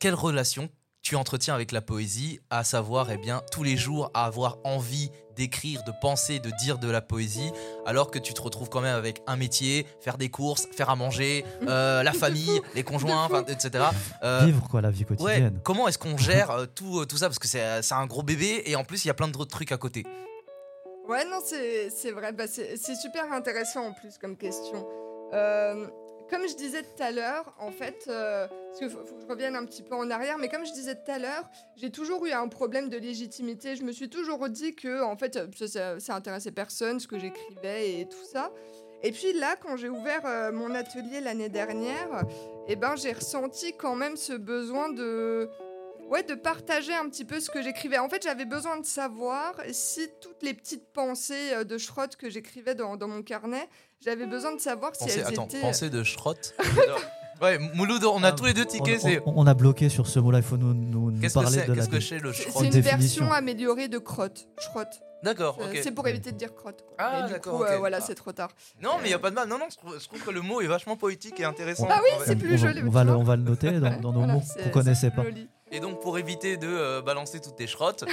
H: quelle relation tu entretiens avec la poésie, à savoir eh bien, tous les jours avoir envie d'écrire, de penser, de dire de la poésie, alors que tu te retrouves quand même avec un métier, faire des courses, faire à manger, euh, la famille, les conjoints, etc.
F: Euh, Vivre quoi la vie quotidienne.
H: comment est-ce qu'on gère euh, tout, tout ça? Parce que c'est un gros bébé et en plus il y a plein d'autres trucs à côté.
A: Ouais, non, c'est vrai. Bah, c'est super intéressant en plus comme question comme je disais tout à l'heure, en fait, euh, parce qu'il faut, que je revienne un petit peu en arrière, mais comme je disais tout à l'heure, j'ai toujours eu un problème de légitimité. Je me suis toujours dit que, en fait, ça, ça, intéressait personne, ce que j'écrivais et tout ça. Et puis là, quand j'ai ouvert euh, mon atelier l'année dernière, eh ben, j'ai ressenti quand même ce besoin de, ouais, de partager un petit peu ce que j'écrivais. En fait, j'avais besoin de savoir si toutes les petites pensées euh, de Schrott que j'écrivais dans, dans, mon carnet, j'avais besoin de savoir si elles
H: attends,
A: étaient...
H: Pensée de Schrott Ouais, Mouloud, on a ah, tous les deux tickets.
F: On, a bloqué sur ce mot-là, il faut nous, nous, parler de la.
H: Qu'est-ce que c'est le
A: C'est une version améliorée de crotte. Schrott.
H: D'accord,
A: ok. C'est pour éviter de dire crotte.
H: Ah, d'accord.
A: Euh, voilà, c'est trop tard.
H: Non, mais il n'y a pas de mal. Non, non, je trouve, que le mot est vachement poétique et intéressant.
A: Ah oui, c'est plus joli.
F: On va, le, on va le noter dans, dans nos mots qu'on ne connaissait pas.
H: Et donc, pour éviter de euh, balancer toutes tes schrottes.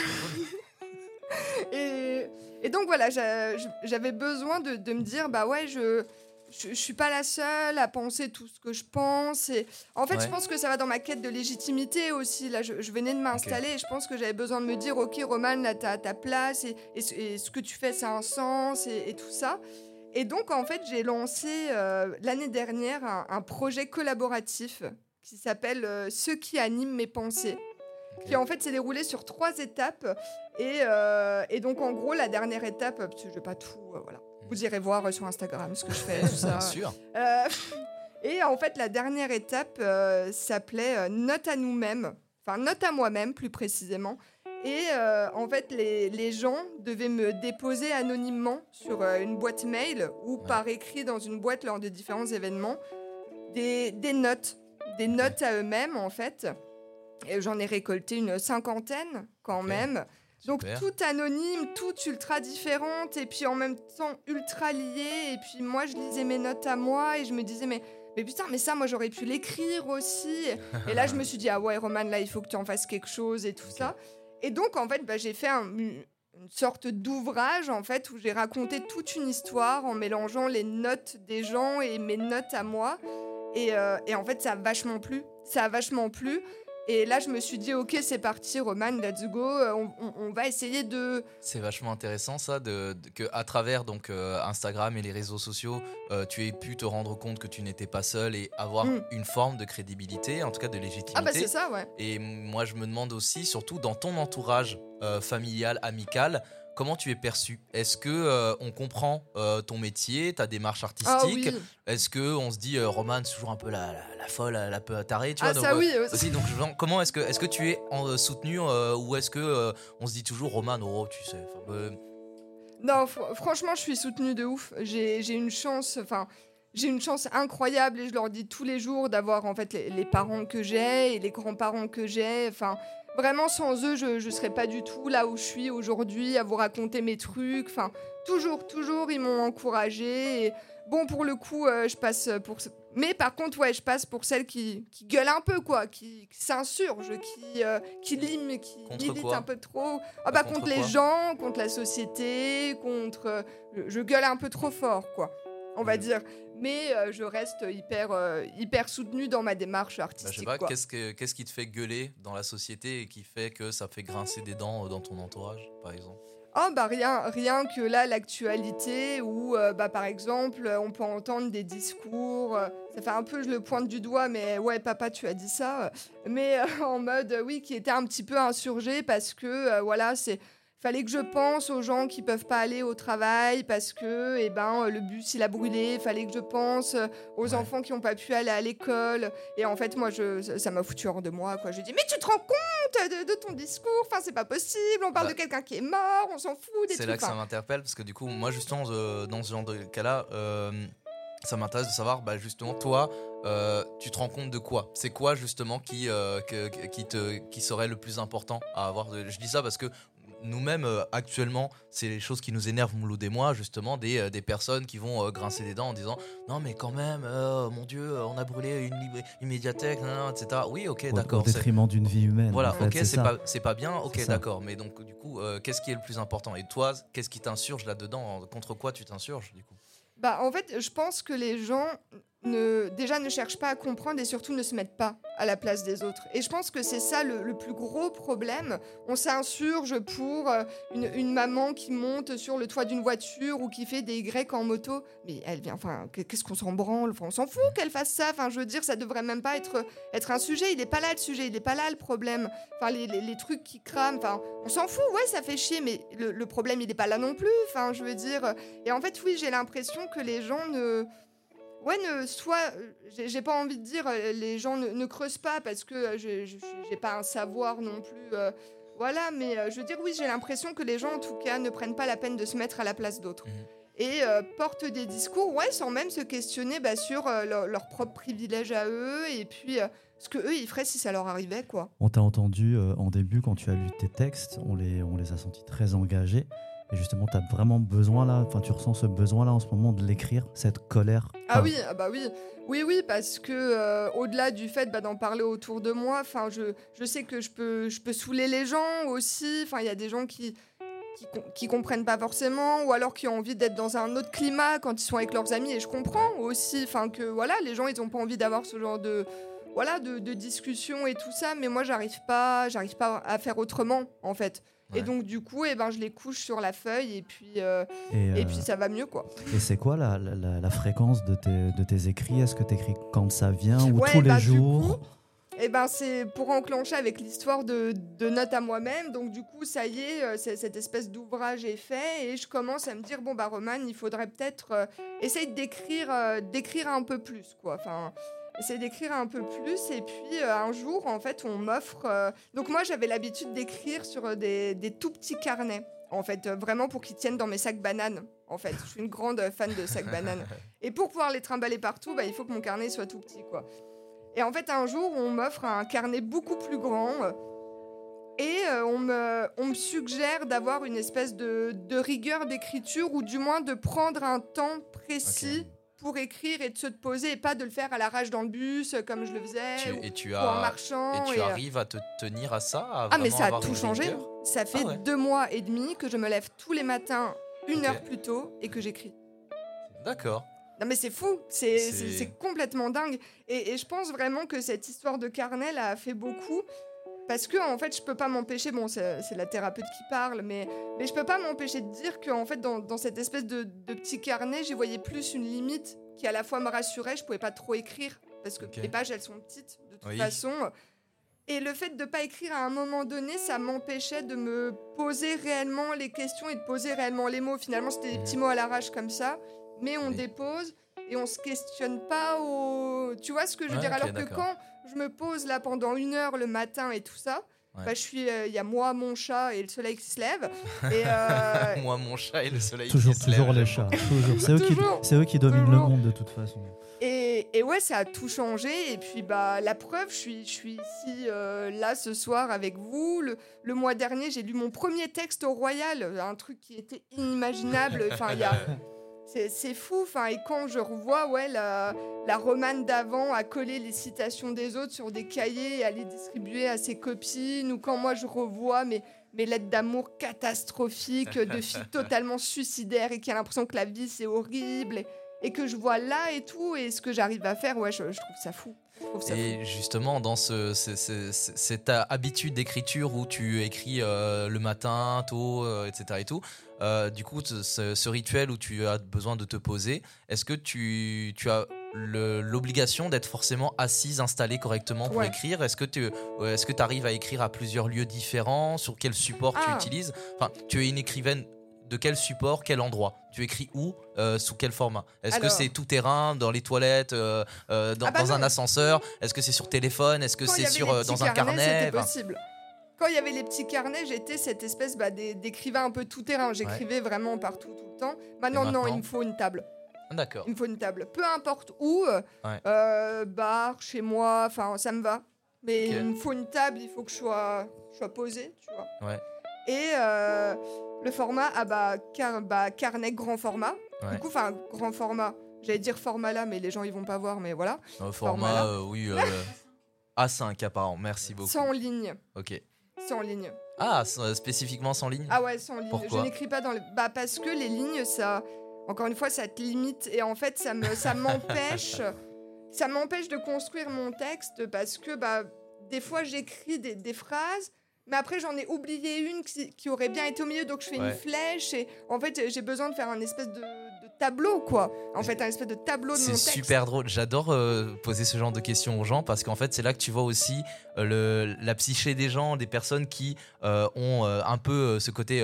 A: et, et, donc, voilà, j'avais besoin de, de, me dire, bah ouais, je je, suis pas la seule à penser tout ce que je pense. Et en fait, je pense que ça va dans ma quête de légitimité aussi. Là, je, venais de m'installer et je pense que j'avais besoin de me dire, ok, Roman, là, t'as ta place et, et, ce que tu fais, ça a un sens et, tout ça. Et donc, en fait, j'ai lancé euh, l'année dernière un, projet collaboratif qui s'appelle euh, Ceux qui animent mes pensées qui en fait s'est déroulé sur trois étapes. Et, euh, et, donc en gros, la dernière étape, parce que je vais pas tout, voilà, vous irez voir euh, sur Instagram ce que je fais, tout ça.
H: Bien sûr.
A: Euh, et en fait, la dernière étape euh, s'appelait Note à nous-mêmes, enfin Note à moi-même plus précisément. Et en fait, les, les, gens devaient me déposer anonymement sur une boîte mail ou par écrit dans une boîte lors de différents événements des, des notes, des notes à eux-mêmes en fait. Et j'en ai récolté une cinquantaine quand même. Donc tout anonyme, tout ultra différente et puis en même temps ultra lié. Et puis moi, je lisais mes notes à moi et je me disais, mais, mais putain, mais ça, moi, j'aurais pu l'écrire aussi. et là, je me suis dit, ah ouais, Roman, là, il faut que tu en fasses quelque chose et tout ça. Et donc, en fait, bah, j'ai fait une sorte d'ouvrage, en fait, où j'ai raconté toute une histoire en mélangeant les notes des gens et mes notes à moi. Et, euh, et en fait, ça a vachement plu. Ça a vachement plu. Et là, je me suis dit, ok, c'est parti, Roman, let's go. Euh, on, va essayer de.
H: C'est vachement intéressant ça, de, que à travers donc euh, Instagram et les réseaux sociaux, euh, tu aies pu te rendre compte que tu n'étais pas seul et avoir mm. une forme de crédibilité, en tout cas de légitimité. Ah
A: bah c'est ça, ouais.
H: Et moi, je me demande aussi, surtout dans ton entourage familial, amical, comment tu es perçu? Est-ce que euh, on comprend euh, ton métier, ta démarche artistique? ah Est-ce que on se dit euh, Roman c'est toujours un peu la, folle, la peu tarée, tu
A: ah, ça oui aussi.
H: donc comment est-ce que est-ce que tu es en, soutenu ou est-ce que on se dit toujours Roman oh tu sais
A: Non, franchement, je suis soutenu de ouf. J'ai une chance, enfin, j'ai une chance incroyable et je leur dis tous les jours d'avoir en fait les, les parents que j'ai et les grands-parents que j'ai. Enfin, Vraiment, sans eux, je ne serais pas du tout là où je suis aujourd'hui, à vous raconter mes trucs. Enfin, toujours, toujours, ils m'ont encouragé. bon, pour le coup, euh, je passe pour. Mais par contre, ouais, je passe pour celle qui, qui gueule un peu, quoi, qui, s'insurge, qui, euh, qui lime, qui milite un peu trop. Ah bah, contre, les gens, contre la société, contre. Euh, je gueule un peu trop fort, quoi on va dire. Mais euh, je reste hyper, euh, hyper soutenu dans ma démarche artistique.
H: Bah, je sais pas, qu'est-ce, qui te fait gueuler dans la société et qui fait que ça fait grincer des dents euh, dans ton entourage, par exemple?
A: Oh bah rien, rien que là l'actualité où bah par exemple on peut entendre des discours, ça fait un peu je le pointe du doigt mais ouais papa tu as dit ça, mais en mode oui qui était un petit peu insurgé parce que voilà c'est fallait que je pense aux gens qui peuvent pas aller au travail parce que eh ben le bus il a brûlé, fallait que je pense euh, aux enfants qui ont pas pu aller à l'école. Et en fait moi je ça m'a foutu hors de moi quoi. Je dis mais tu te rends compte de, ton discours, enfin c'est pas possible, on parle bah de quelqu'un qui est mort, on s'en fout des
H: C'est là que ça m'interpelle parce que du coup moi justement dans ce genre de cas-là euh, ça m'intéresse de savoir bah, justement toi euh, tu te rends compte de quoi? C'est quoi justement qui, qui, te, qui serait le plus important à avoir Je dis ça parce que nous-mêmes, euh, actuellement, c'est les choses qui nous énervent, Mouloud et moi, justement, des, euh, des personnes qui vont euh, grincer des dents en disant Non, mais quand même, mon Dieu, on a brûlé une, médiathèque, etc. Oui, ok, d'accord.
F: Au détriment d'une vie humaine.
H: Voilà, ok, c'est pas, pas bien, ok, d'accord. Mais donc, du coup, qu'est-ce qui est le plus important? Et toi, qu'est-ce qui t'insurge là-dedans? Contre quoi tu t'insurges, du coup?
A: Bah, en fait, je pense que les gens déjà ne cherchent pas à comprendre et surtout ne se mettent pas à la place des autres. Et je pense que c'est ça le, plus gros problème. On s'insurge pour euh, une, maman qui monte sur le toit d'une voiture ou qui fait des grecs en moto. Mais elle vient, enfin, qu'est-ce qu'on s'en branle? On s'en fout qu'elle fasse ça. Enfin, je veux dire, ça devrait même pas être, être un sujet. Il n'est pas là le sujet, il n'est pas là le problème. Enfin, les, les, trucs qui crament, enfin, on s'en fout, ouais, ça fait chier, mais le, le problème, il n'est pas là non plus. Enfin, je veux dire. Et en fait, oui, j'ai l'impression que les gens ne ouais, ne, soit, j'ai pas envie de dire, euh, les gens ne, creusent pas parce que euh, j'ai pas un savoir non plus. Euh, voilà, mais je veux dire, oui, j'ai l'impression que les gens, en tout cas, ne prennent pas la peine de se mettre à la place d'autres. Mhm. Et portent des discours, ouais, sans même se questionner bah, sur leurs leur propres privilèges à eux et puis ce que eux ils feraient si ça leur arrivait, quoi.
F: On t'a entendu en début quand tu as lu tes textes, on les, on les a sentis très engagés. Et justement, tu as vraiment besoin là, enfin tu ressens ce besoin là en ce moment de l'écrire, cette colère.
A: Ah oui, ah bah oui, oui, oui, parce que euh, au-delà du fait bah, d'en parler autour de moi, enfin je, je sais que je peux, je peux saouler les gens aussi. Enfin il y a des gens qui qui, comprennent pas forcément, ou alors qui ont envie d'être dans un autre climat quand ils sont avec leurs amis. Et je comprends aussi, enfin que voilà, les gens ils ont pas envie d'avoir ce genre de voilà de, discussion et tout ça, mais moi j'arrive pas, j'arrive pas à faire autrement en fait. Et donc du coup, eh ben, je les couche sur la feuille et puis, euh, et, puis euh, ça va mieux quoi.
F: Et c'est quoi la, la, fréquence de tes, de tes écrits? Est-ce que tu écris quand ça vient ou tous les bah, jours?
A: eh ben c'est pour enclencher avec l'histoire de, de notes à moi-même. Donc du coup, ça y est, euh, cette espèce d'ouvrage est fait et je commence à me dire bon bah Roman, il faudrait peut-être euh, essayer d'écrire euh, d'écrire un peu plus quoi. Enfin, essayer d'écrire un peu plus et puis un jour en fait, on m'offre donc moi j'avais l'habitude d'écrire sur des, des, tout petits carnets. En fait, vraiment pour qu'ils tiennent dans mes sacs bananes. En fait, je suis une grande fan de sacs bananes. Et pour pouvoir les trimballer partout, bah, il faut que mon carnet soit tout petit, quoi. Et en fait, un jour, on m'offre un carnet beaucoup plus grand. Et euh, on, me, on me suggère d'avoir une espèce de, de rigueur d'écriture ou du moins de prendre un temps précis pour écrire et de se poser et pas de le faire à l'arrache dans le bus comme je le faisais ou,
H: et tu
A: as, en marchant.
H: Et tu euh, arrives à te tenir à ça
A: Ah mais ça a tout changé. Ça fait ah deux mois et demi que je me lève tous les matins une heure plus tôt et que j'écris.
H: D'accord.
A: Non mais c'est fou, c'est complètement dingue. Et, je pense vraiment que cette histoire de carnet a fait beaucoup. Parce que en fait, je peux pas m'empêcher, bon, c'est la thérapeute qui parle, mais, mais je peux pas m'empêcher de dire que en fait, dans, dans cette espèce de, de petit carnet, j'y voyais plus une limite qui à la fois me rassurait, je pouvais pas trop écrire, parce que les pages, elles sont petites, de toute façon. Et le fait de pas écrire à un moment donné, ça m'empêchait de me poser réellement les questions et de poser réellement les mots. Finalement, c'était des petits mots à l'arrache comme ça mais on dépose et on se questionne pas au. Tu vois ce que je veux dire? Alors que quand je me pose là pendant une heure le matin et tout ça, bah, je suis, il euh, y a moi, mon chat et le soleil qui se lève. Et euh,
H: moi, mon chat et le soleil
F: toujours,
H: qui se
F: lève. Toujours les chats. C'est eux, qui, eux qui dominent le monde de toute façon.
A: Et, et, ouais, ça a tout changé. Et puis bah la preuve, je suis, je suis ici euh, là ce soir avec vous. Le, le mois dernier, j'ai lu mon premier texte au Royal, un truc qui était inimaginable. Enfin, il y a c'est fou, enfin, et quand je revois ouais, la, la romane d'avant à coller les citations des autres sur des cahiers et à les distribuer à ses copines, ou quand moi je revois mes, mes lettres d'amour catastrophiques de filles totalement suicidaires et qui a l'impression que la vie c'est horrible, et, que je vois là et tout, et ce que j'arrive à faire, ouais, je, trouve ça fou.
H: Et justement, dans ce, cette habitude d'écriture où tu écris euh, le matin, tôt, euh, etc. et tout, euh, du coup, ce, rituel où tu as besoin de te poser, est-ce que tu, tu as l'obligation d'être forcément assise, installée correctement pour écrire? Est-ce que tu est-ce que arrives à écrire à plusieurs lieux différents? Sur quel support tu ah. utilises? Enfin, tu es une écrivaine de quel support, quel endroit Tu écris où euh, Sous quel format? Est-ce que c'est tout terrain, dans les toilettes, euh, dans, ah bah dans un ascenseur? Est-ce que c'est sur téléphone? Est-ce que c'est sur dans un carnet?
A: Possible quand il y avait les petits carnets, j'étais cette espèce bah, d'écrivain un peu tout terrain. J'écrivais vraiment partout, tout le temps. Maintenant, non, il me faut une table.
H: D'accord.
A: Il me faut une table. Peu importe où, euh, bar, chez moi, enfin, ça me va. Mais il me faut une table, il faut que je sois, je sois posé, tu vois.
H: Ouais.
A: Et euh, le format, ah bah, bah, carnet grand format. Du coup, enfin, grand format. J'allais dire format là, mais les gens ils vont pas voir, mais voilà.
H: format, euh, oui. A5 apparemment, merci beaucoup.
A: Sans ligne.
H: Ok.
A: Sans ligne.
H: Ah, euh, spécifiquement sans ligne
A: Ah ouais, sans ligne. je n'écris pas dans le. Bah, parce que les lignes, ça. Encore une fois, ça te limite. Et en fait, ça me, ça m'empêche. ça m'empêche de construire mon texte parce que, bah, des fois, j'écris des, des phrases mais après, j'en ai oublié une qui, aurait bien été au milieu, donc je fais une flèche. Et en fait, j'ai besoin de faire un espèce de, tableau, quoi. En fait, un espèce de tableau de mon
H: texte. C'est super drôle. J'adore euh, poser ce genre de questions aux gens parce qu'en fait, c'est là que tu vois aussi euh, le, la psyché des gens, des personnes qui euh, ont un peu ce côté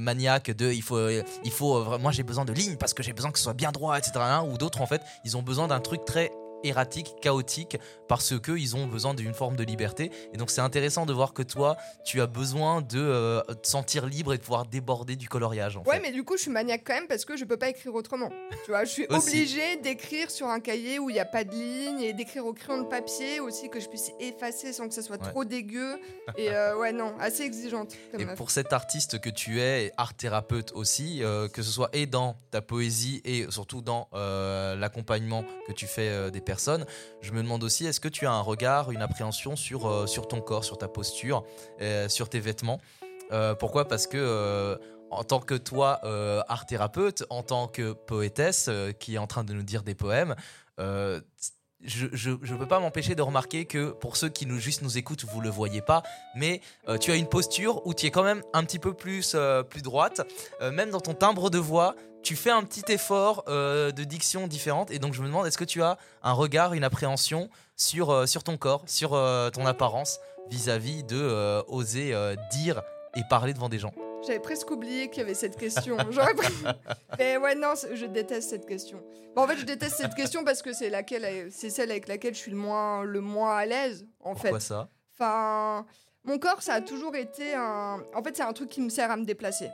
H: maniaque de il faut, il faut. moi, j'ai besoin de lignes parce que j'ai besoin que ce soit bien droit, etc. Ou d'autres, en fait, ils ont besoin d'un truc très erratique, chaotique, parce qu'ils ont besoin d'une forme de liberté. Et donc c'est intéressant de voir que toi, tu as besoin de euh, te sentir libre et de pouvoir déborder du coloriage.
A: ouais, mais du coup, je suis maniaque quand même parce que je peux pas écrire autrement. tu vois, je suis obligée d'écrire sur un cahier où il n'y a pas de ligne et d'écrire au crayon de papier aussi que je puisse effacer sans que ça soit trop dégueu. Et euh, ouais, non, assez exigeante.
H: et pour cet artiste que tu es, art thérapeute aussi, euh, que ce soit et dans ta poésie et surtout dans l'accompagnement que tu fais des personnes je me demande aussi, est-ce que tu as un regard, une appréhension sur, euh, sur ton corps, sur ta posture, euh, sur tes vêtements euh, Pourquoi? Parce que en tant que toi, art thérapeute, en tant que poétesse qui est en train de nous dire des poèmes, je ne peux pas m'empêcher de remarquer que pour ceux qui nous juste nous écoutent, vous le voyez pas, mais euh, tu as une posture où tu es quand même un petit peu plus euh, plus droite, euh, même dans ton timbre de voix, tu fais un petit effort de diction différente et donc je me demande est-ce que tu as un regard, une appréhension sur sur ton corps, sur ton apparence vis-à-vis de oser dire et parler devant des gens?
A: J'avais presque oublié qu'il y avait cette question. J'aurais Mais ouais, non, je déteste cette question. Bon, en fait, je déteste cette question parce que c'est laquelle, c'est celle avec laquelle je suis le moins, le moins à l'aise, en
H: fait. Pourquoi ça?
A: Enfin, mon corps, ça a toujours été un. En fait, c'est un truc qui me sert à me déplacer.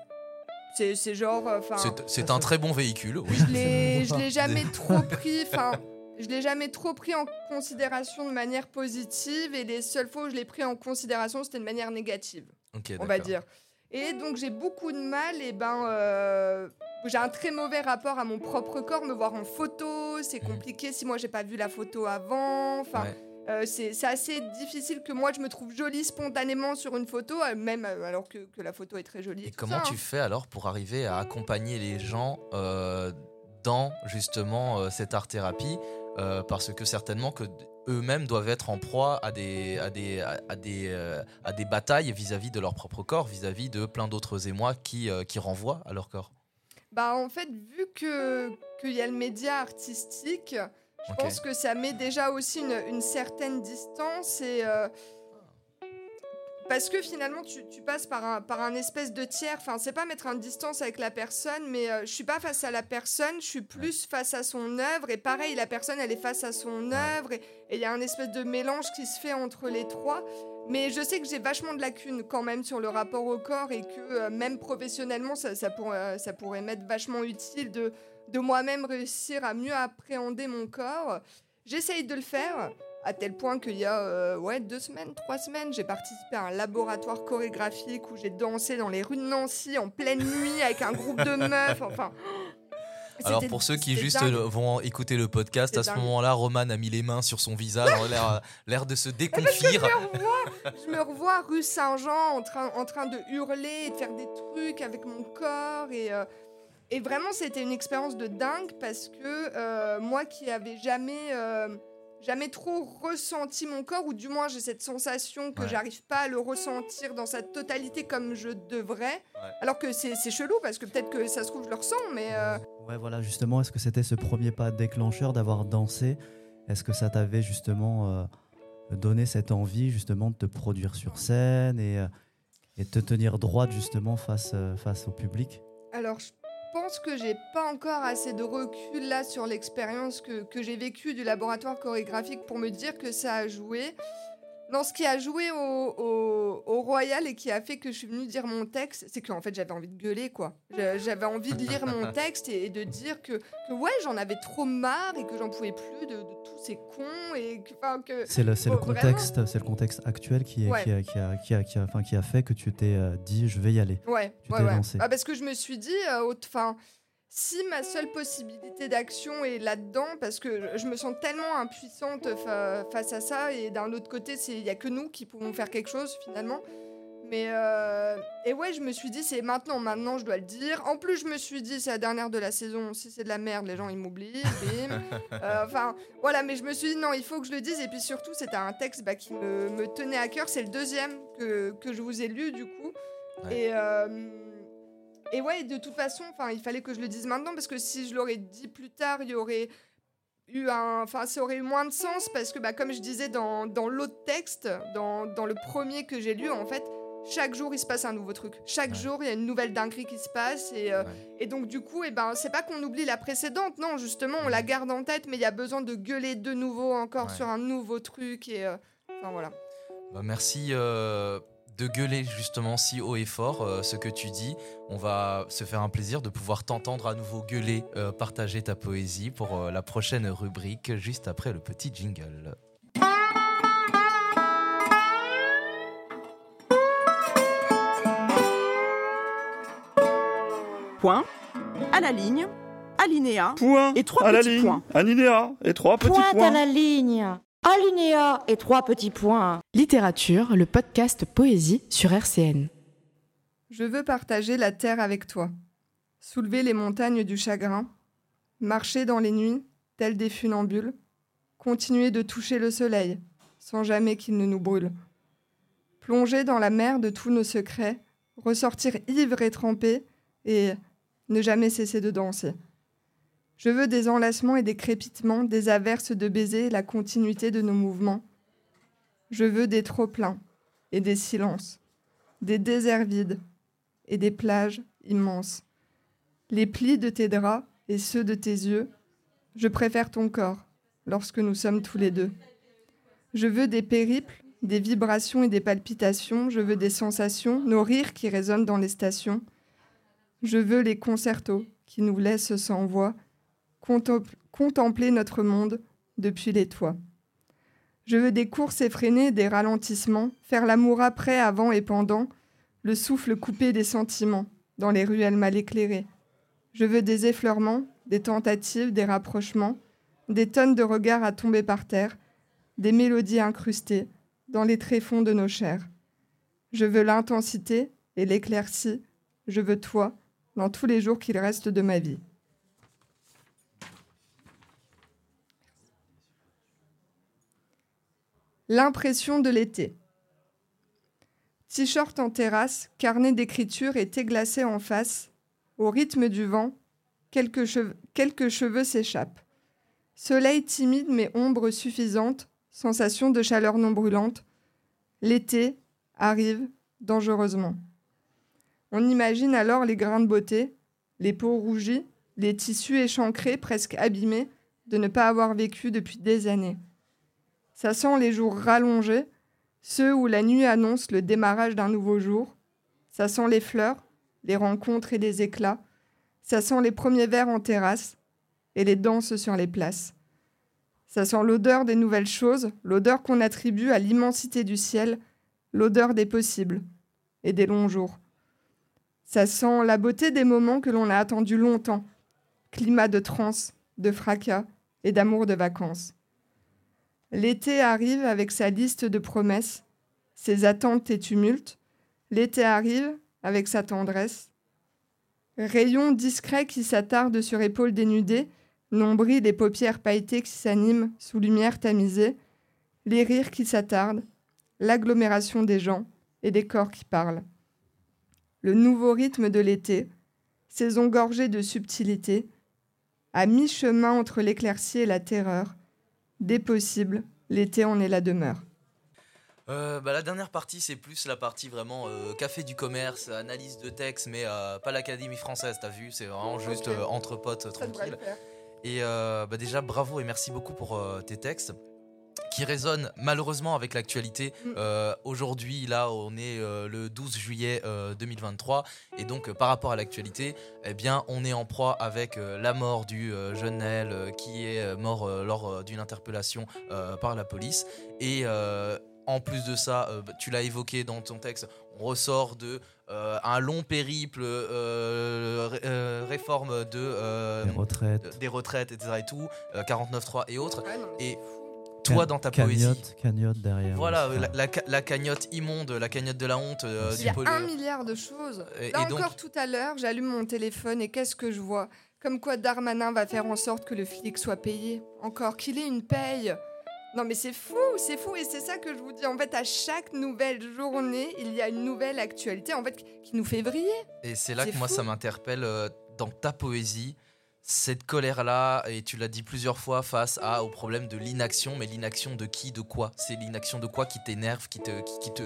A: C'est genre. Euh, enfin.
H: C'est un très bon véhicule, oui.
A: Je l'ai jamais trop pris. Enfin. Je l'ai jamais trop pris en considération de manière positive et les seules fois où je l'ai pris en considération, c'était de manière négative. on va dire. Et donc j'ai beaucoup de mal, et ben euh, j'ai un très mauvais rapport à mon propre corps, me voir en photo, c'est mhm. compliqué si moi j'ai pas vu la photo avant. Enfin, euh, c'est assez difficile que moi je me trouve jolie spontanément sur une photo, euh, même alors que, que, la photo est très jolie.
H: Et, comment tu hein. fais alors pour arriver à accompagner les gens dans justement cette art thérapie Parce que certainement que eux-mêmes doivent être en proie à des, à des, à des, euh, à des batailles vis-à-vis de leur propre corps, vis-à-vis de plein d'autres émois qui, euh, qui renvoient à leur corps
A: bah, En fait, vu qu'il y a le média artistique, je pense que ça met déjà aussi une, une certaine distance et. Euh, parce que finalement, tu, tu, passes par un, par un espèce de tiers. Enfin, c'est pas mettre en distance avec la personne, mais euh, je suis pas face à la personne, je suis plus face à son œuvre. Et pareil, la personne, elle est face à son œuvre. Et il y a un espèce de mélange qui se fait entre les trois. Mais je sais que j'ai vachement de lacunes quand même sur le rapport au corps et que euh, même professionnellement, ça, ça, pourrait, ça pourrait m'être vachement utile de, de moi-même réussir à mieux appréhender mon corps. J'essaye de le faire à tel point qu'il y a euh, ouais, deux semaines, trois semaines, j'ai participé à un laboratoire chorégraphique où j'ai dansé dans les rues de Nancy en pleine nuit avec un groupe de meufs. Enfin.
H: Alors pour ceux qui juste vont écouter le podcast, à ce moment-là, Roman a mis les mains sur son visage, l'air de se déconfire.
A: Je me, revois, je me revois rue Saint-Jean en train, en train de hurler et de faire des trucs avec mon corps et euh, et vraiment c'était une expérience de dingue parce que euh, moi qui avais jamais jamais trop ressenti mon corps, ou du moins j'ai cette sensation que j'arrive pas à le ressentir dans sa totalité comme je devrais. Alors que c'est chelou parce que peut-être que ça se trouve je le ressens, mais. Euh,
F: ouais, voilà, justement, est-ce que c'était ce premier pas déclencheur d'avoir dansé? Est-ce que ça t'avait justement euh, donné cette envie justement de te produire sur scène et, euh, et te tenir droite justement face, face au public?
A: Alors, je pense que j'ai pas encore assez de recul là sur l'expérience que j'ai vécue du laboratoire chorégraphique pour me dire que ça a joué. Non, ce qui a joué au, au, Royal et qui a fait que je suis venue dire mon texte, c'est qu'en fait j'avais envie de gueuler quoi. J'avais envie de lire mon texte et, de dire que, que ouais, j'en avais trop marre et que j'en pouvais plus de, tous ces cons et que. que
F: c'est le, le contexte, c'est le contexte actuel qui, est, qui, a, qui, a, qui, a, qui, a, enfin, qui a fait que tu t'es euh, dit je vais y aller.
A: Ouais, tu ouais, ouais. Ah, parce que je me suis dit, euh, enfin si ma seule possibilité d'action est là-dedans, parce que je me sens tellement impuissante face à ça, et d'un autre côté, il n'y a que nous qui pouvons faire quelque chose finalement. Mais euh, et ouais, je me suis dit, c'est maintenant, maintenant, je dois le dire. En plus, je me suis dit, c'est la dernière de la saison. Si c'est de la merde, les gens ils m'oublient. Euh, enfin, voilà, mais je me suis dit, non, il faut que je le dise. Et puis surtout, c'était un texte bah, qui me, me, tenait à cœur. C'est le deuxième que, que, je vous ai lu du coup. Et euh, et ouais, de toute façon, enfin, il fallait que je le dise maintenant parce que si je l'aurais dit plus tard, il y aurait eu un, enfin, ça aurait eu moins de sens parce que, bah, comme je disais dans, dans l'autre texte, dans, dans, le premier que j'ai lu, en fait, chaque jour il se passe un nouveau truc. Chaque jour il y a une nouvelle dinguerie qui se passe et, euh, et donc du coup, et eh ben, c'est pas qu'on oublie la précédente, non, justement, on la garde en tête, mais il y a besoin de gueuler de nouveau encore sur un nouveau truc et, euh, enfin voilà.
H: Bah, merci. Euh de gueuler justement si haut et fort euh, ce que tu dis. On va se faire un plaisir de pouvoir t'entendre à nouveau gueuler, euh, partager ta poésie pour euh, la prochaine rubrique juste après le petit jingle.
I: Point, à la ligne, alinéa,
J: point,
I: et trois
J: à
I: petits
J: la ligne,
I: points.
J: Alinéa et trois petits points.
I: Point à la ligne, Alinéa et trois petits points.
E: Littérature, le podcast Poésie sur RCN.
A: Je veux partager la terre avec toi, soulever les montagnes du chagrin, marcher dans les nuits, tels des funambules, continuer de toucher le soleil, sans jamais qu'il ne nous brûle. Plonger dans la mer de tous nos secrets, ressortir ivre et trempé, et ne jamais cesser de danser. Je veux des enlacements et des crépitements, des averses de baisers, la continuité de nos mouvements. Je veux des trop-pleins et des silences, des déserts vides et des plages immenses. Les plis de tes draps et ceux de tes yeux, je préfère ton corps lorsque nous sommes tous les deux. Je veux des périples, des vibrations et des palpitations, je veux des sensations, nos rires qui résonnent dans les stations. Je veux les concertos qui nous laissent sans voix contempler notre monde depuis les toits. Je veux des courses effrénées, des ralentissements, faire l'amour après, avant et pendant, le souffle coupé des sentiments, dans les ruelles mal éclairées. Je veux des effleurements, des tentatives, des rapprochements, des tonnes de regards à tomber par terre, des mélodies incrustées dans les tréfonds de nos chairs. Je veux l'intensité et l'éclaircie, je veux toi dans tous les jours qu'il reste de ma vie. L'impression de l'été. T-shirt en terrasse, carnet d'écriture et thé glacé en face. Au rythme du vent, quelques, cheveux, quelques cheveux s'échappent. Soleil timide mais ombre suffisante, sensation de chaleur non brûlante. L'été arrive dangereusement. On imagine alors les grains de beauté, les peaux rougies, les tissus échancrés, presque abîmés, de ne pas avoir vécu depuis des années. Ça sent les jours rallongés, ceux où la nuit annonce le démarrage d'un nouveau jour. Ça sent les fleurs, les rencontres et les éclats. Ça sent les premiers verres en terrasse et les danses sur les places. Ça sent l'odeur des nouvelles choses, l'odeur qu'on attribue à l'immensité du ciel, l'odeur des possibles et des longs jours. Ça sent la beauté des moments que l'on a attendus longtemps, climat de transe, de fracas et d'amour de vacances. L'été arrive avec sa liste de promesses, ses attentes et tumultes. L'été arrive avec sa tendresse. Rayon discret qui s'attarde sur épaules dénudées, nombril et paupières pailletées qui s'animent sous lumière tamisée, les rires qui s'attardent, l'agglomération des gens et des corps qui parlent. Le nouveau rythme de l'été, saison gorgée de subtilité, à mi-chemin entre l'éclaircie et la terreur, Dès possible, l'été en est la demeure.
H: Euh, bah, la dernière partie, c'est plus la partie vraiment euh, café du commerce, analyse de texte, mais euh, pas l'Académie française, t'as vu C'est vraiment juste entre potes tranquille. Et bah, déjà, bravo et merci beaucoup pour tes textes qui résonne malheureusement avec l'actualité. Mm. Euh, aujourd'hui, là, on est euh, le 12 juillet 2023, euh, et donc par rapport à l'actualité, eh bien, on est en proie avec la mort du jeune Naël qui est mort lors d'une interpellation par la police. Et en plus de ça, bah, tu l'as évoqué dans ton texte, on ressort de un long périple réforme de
F: des retraites,
H: des retraites, etc. et tout, 49.3 et autres. et toi dans ta
F: cagnotte,
H: poésie.
F: Cagnotte derrière.
H: Voilà, la, cagnotte immonde, la cagnotte de la honte.
A: Euh, Il y a un milliard de choses. Et, Là encore tout à l'heure, j'allume mon téléphone et qu'est-ce que je vois? Comme quoi Darmanin va faire en sorte que le flic soit payé. Encore qu'il ait une paye. Non mais c'est fou, c'est fou et c'est ça que je vous dis. En fait, à chaque nouvelle journée, il y a une nouvelle actualité en fait qui nous fait briller.
H: Et c'est là que moi ça m'interpelle euh, dans ta poésie cette colère-là, et tu l'as dit plusieurs fois, face au problème de l'inaction, mais l'inaction de qui, de quoi? C'est l'inaction de quoi qui t'énerve, qui te, qui, te,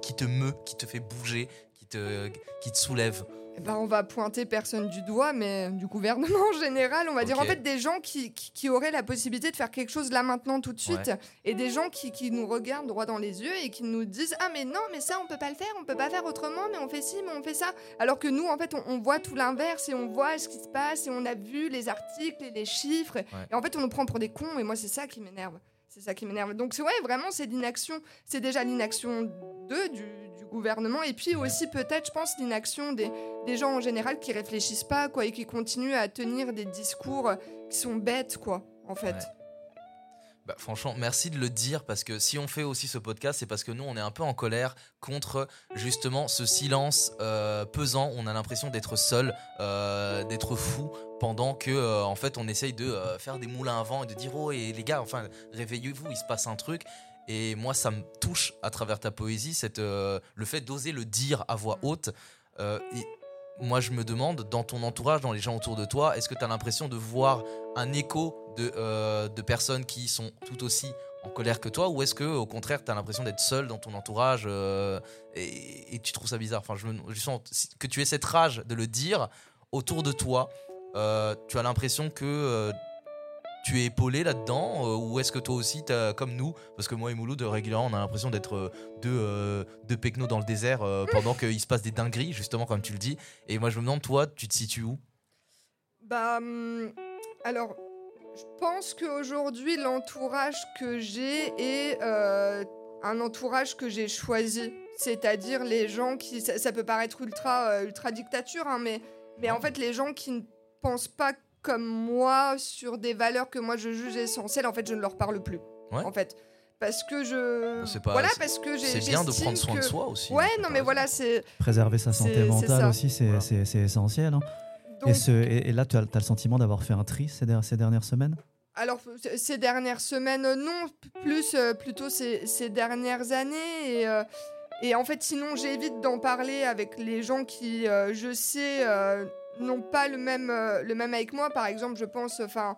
H: qui, te, meut, qui te fait bouger, qui te, soulève?
A: Ben, on va pointer personne du doigt, mais du gouvernement en général, on va dire en fait des gens qui, qui, auraient la possibilité de faire quelque chose là maintenant tout de suite, et des gens qui, qui, nous regardent droit dans les yeux et qui nous disent ah mais non mais ça on peut pas le faire, on peut pas faire autrement, mais on fait ci, mais on fait ça, alors que nous en fait on, voit tout l'inverse et on voit ce qui se passe et on a vu les articles et les chiffres, et, en fait on nous prend pour des cons et moi c'est ça qui m'énerve. C'est ça qui m'énerve. Donc, ouais, vraiment, c'est l'inaction. C'est déjà l'inaction de, du, gouvernement. Et puis aussi, peut-être, je pense, l'inaction des, des, gens en général qui réfléchissent pas, quoi, et qui continuent à tenir des discours qui sont bêtes, quoi, en fait.
H: Bah, franchement, merci de le dire parce que si on fait aussi ce podcast, c'est parce que nous, on est un peu en colère contre justement ce silence euh, pesant. On a l'impression d'être seul, euh, d'être fou pendant que euh, en fait on essaye de faire des moulins à vent et de dire oh et les gars, enfin réveillez-vous, il se passe un truc. Et moi, ça me touche à travers ta poésie, cette, le fait d'oser le dire à voix haute. Et moi, je me demande, dans ton entourage, dans les gens autour de toi, est-ce que tu as l'impression de voir un écho de, euh, de personnes qui sont tout aussi en colère que toi ou est-ce que au contraire tu as l'impression d'être seul dans ton entourage euh, et, tu trouves ça bizarre? Enfin je, me, sens que tu aies cette rage de le dire autour de toi euh, tu as l'impression que tu es épaulé là-dedans ou est-ce que toi aussi as, comme nous parce que moi et Mouloud régulièrement on a l'impression d'être deux, deux pecnos dans le désert pendant qu'il se passe des dingueries justement comme tu le dis et moi je me demande toi tu te situes où?
A: Bah hum, alors je pense qu'aujourd'hui, l'entourage que j'ai est euh, un entourage que j'ai choisi. C'est-à-dire les gens qui. Ça, peut paraître ultra, euh, ultra dictature, hein, mais, mais en fait, les gens qui ne pensent pas comme moi sur des valeurs que moi je juge essentielles, en fait, je ne leur parle plus. En fait. Parce que je.
H: voilà, parce que j'ai. C'est bien de prendre soin de soi aussi.
A: Ouais, non, mais voilà, c'est.
F: Préserver sa santé mentale aussi, c'est essentiel. Hein. Et, là, tu as, le sentiment d'avoir fait un tri ces, dernières semaines?
A: Alors, ces dernières semaines, euh, non, plus euh, plutôt ces, dernières années. Et, euh, et en fait, sinon, j'évite d'en parler avec les gens qui, je sais, n'ont pas le même, le même avec moi. Par exemple, je pense, enfin,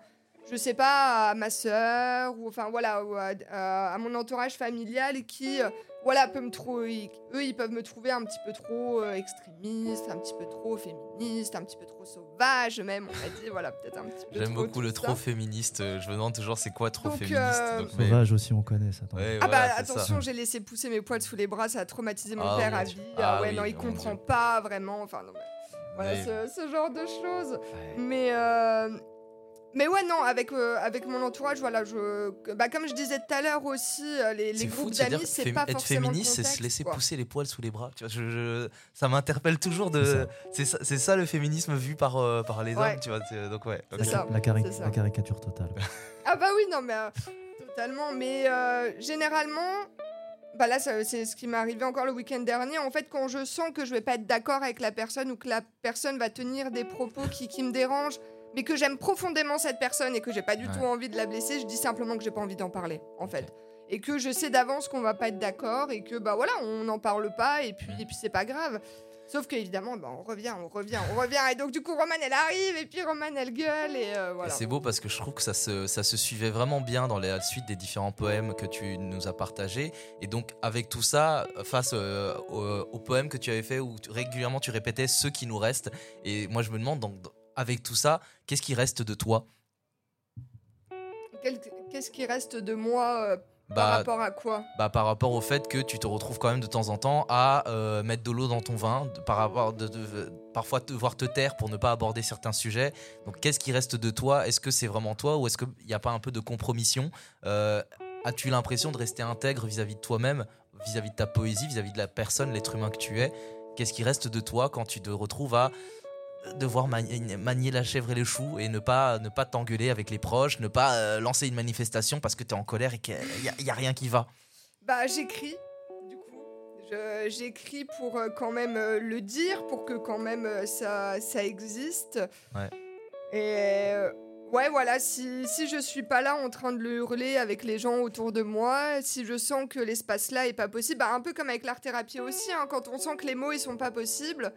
A: je sais pas, à ma sœur, ou enfin, voilà, à, mon entourage familial qui voilà, peut me trouver, eux, ils peuvent me trouver un petit peu trop euh, extrémiste, un petit peu trop féministe, un petit peu trop sauvage, même, on m'a dit, voilà, peut-être un petit peu
H: J'aime beaucoup le trop féministe. Euh, je me demande toujours c'est quoi trop féministe. Euh,
F: sauvage aussi, on connaît ça.
A: ah bah attention, j'ai laissé pousser mes poils sous les bras, ça a traumatisé mon ah père à vie. Ah, ouais, non, il comprend pas vraiment. Enfin, non, voilà, ce, genre de choses. Mais mais ouais, non, avec, euh, avec mon entourage, voilà, je, bah, comme je disais tout à l'heure aussi, euh, les, les groupes d'amis, c'est pas
H: être
A: forcément.
H: Être féministe, c'est se laisser pousser les poils sous les bras. Tu vois, je, ça m'interpelle toujours de. C'est ça. ça, le féminisme vu par, euh, par les hommes, tu vois. Donc, ouais.
F: Ça, la, caricature totale.
A: ah, bah oui, non, mais totalement. Mais généralement. Bah là, c'est ce qui m'est arrivé encore le week-end dernier. En fait, quand je sens que je vais pas être d'accord avec la personne ou que la personne va tenir des propos qui, qui me dérangent, mais que j'aime profondément cette personne et que j'ai pas du tout envie de la blesser, je dis simplement que j'ai pas envie d'en parler, en fait. Et que je sais d'avance qu'on va pas être d'accord et que bah voilà, on n'en parle pas et puis, et puis c'est pas grave. Sauf qu'évidemment, bah, on revient, on revient, on revient. Et donc, du coup, Romane, elle arrive, et puis Romane, elle gueule, et euh, voilà.
H: C'est beau parce que je trouve que ça se, ça se suivait vraiment bien dans la suite des différents poèmes que tu nous as partagés. Et donc, avec tout ça, face euh, aux, poèmes que tu avais fait, où régulièrement tu répétais ceux qui nous restent. Et moi, je me demande, donc, avec tout ça, qu'est-ce qui reste de toi?
A: Qu'est-ce qui reste de moi euh, par bah, rapport à quoi?
H: bah, Par rapport au fait que tu te retrouves quand même de temps en temps à euh, mettre de l'eau dans ton vin, par rapport de, parfois devoir te taire pour ne pas aborder certains sujets. Donc qu'est-ce qui reste de toi? Est-ce que c'est vraiment toi ou est-ce qu'il n'y a pas un peu de compromission? Euh, As-tu l'impression de rester intègre vis-à-vis de toi-même, vis-à-vis de ta poésie, vis-à-vis de la personne, l'être humain que tu es? Qu'est-ce qui reste de toi quand tu te retrouves à devoir manier la chèvre et le chou et ne pas ne pas t'engueuler avec les proches, ne pas euh, lancer une manifestation parce que tu es en colère et qu'il n'y a, rien qui va
A: Bah j'écris, du coup. J'écris pour euh, quand même euh, le dire, pour que quand même ça, ça existe. Ouais. Et ouais, voilà, si, si je suis pas là en train de le hurler avec les gens autour de moi, si je sens que l'espace là est pas possible, bah, un peu comme avec l'art-thérapie aussi, hein, quand on sent que les mots ils sont pas possibles,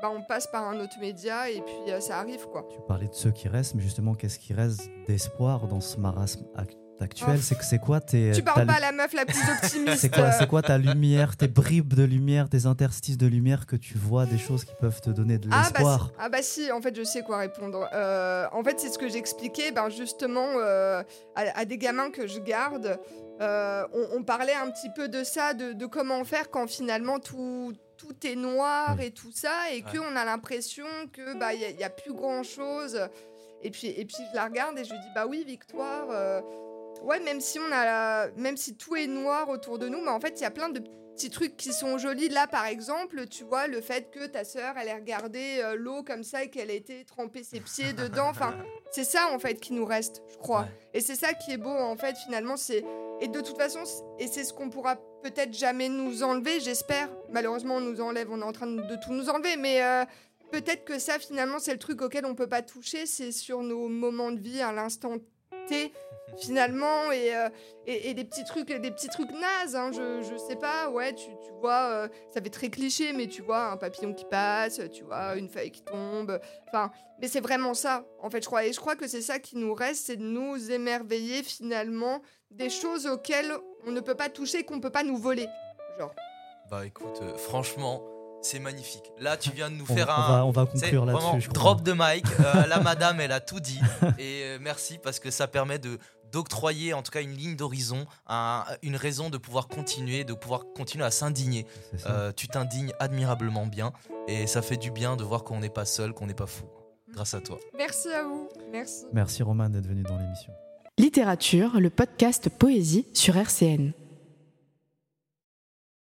A: bah, on passe par un autre média et puis euh, ça arrive quoi.
F: Tu parlais de ceux qui restent, mais justement, qu'est-ce qui reste d'espoir dans ce marasme actuel? Oh. C'est c'est quoi tes
A: Tu parles pas à la meuf la plus optimiste.
F: c'est quoi, c'est quoi ta lumière, tes bribes de lumière, tes interstices de lumière que tu vois des choses qui peuvent te donner de ah, bah l'espoir?
A: ah bah, si, en fait je sais quoi répondre. Euh, en fait c'est ce que j'expliquais, ben justement euh, à, des gamins que je garde. On, parlait un petit peu de ça, de, de comment faire quand finalement tout tout est noir et tout ça, et qu'on a l'impression que bah il y, a plus grand chose. Et puis et puis je la regarde et je lui dis bah oui Victoire, euh, ouais, même si on a, même si tout est noir autour de nous, mais en fait, il y a plein de petits trucs qui sont jolis. Là, par exemple, tu vois, le fait que ta sœur, elle ait regardé euh, l'eau comme ça et qu'elle ait été tremper ses pieds dedans. Enfin, c'est ça, en fait, qui nous reste, je crois. Et c'est ça qui est beau, en fait, finalement. c'est Et de toute façon, et c'est ce qu'on pourra peut-être jamais nous enlever, j'espère. Malheureusement, on nous enlève, on est en train de tout nous enlever, mais euh, peut-être que ça, finalement, c'est le truc auquel on peut pas toucher. C'est sur nos moments de vie, à l'instant Finalement euh, et, et, des petits trucs des petits trucs nazes hein, je, je sais pas ouais tu, tu vois euh, ça fait très cliché mais tu vois un papillon qui passe tu vois une feuille qui tombe enfin mais c'est vraiment ça en fait je crois et je crois que c'est ça qui nous reste c'est de nous émerveiller finalement des choses auxquelles on ne peut pas toucher qu'on peut pas nous voler genre.
H: Bah écoute euh, franchement c'est magnifique. Là, tu viens de nous faire un.
F: Va, on va conclure là-dessus.
H: Drop de mic. la madame, elle a tout dit. Et merci parce que ça permet de, d'octroyer en tout cas une ligne d'horizon, une raison de pouvoir continuer, de pouvoir continuer à s'indigner. Euh, tu t'indignes admirablement bien et ça fait du bien de voir qu'on n'est pas seul, qu'on n'est pas fou. Grâce à toi.
A: Merci à vous. Merci.
F: Merci Romain d'être venu dans l'émission.
E: Littérature, le podcast Poésie sur RCN.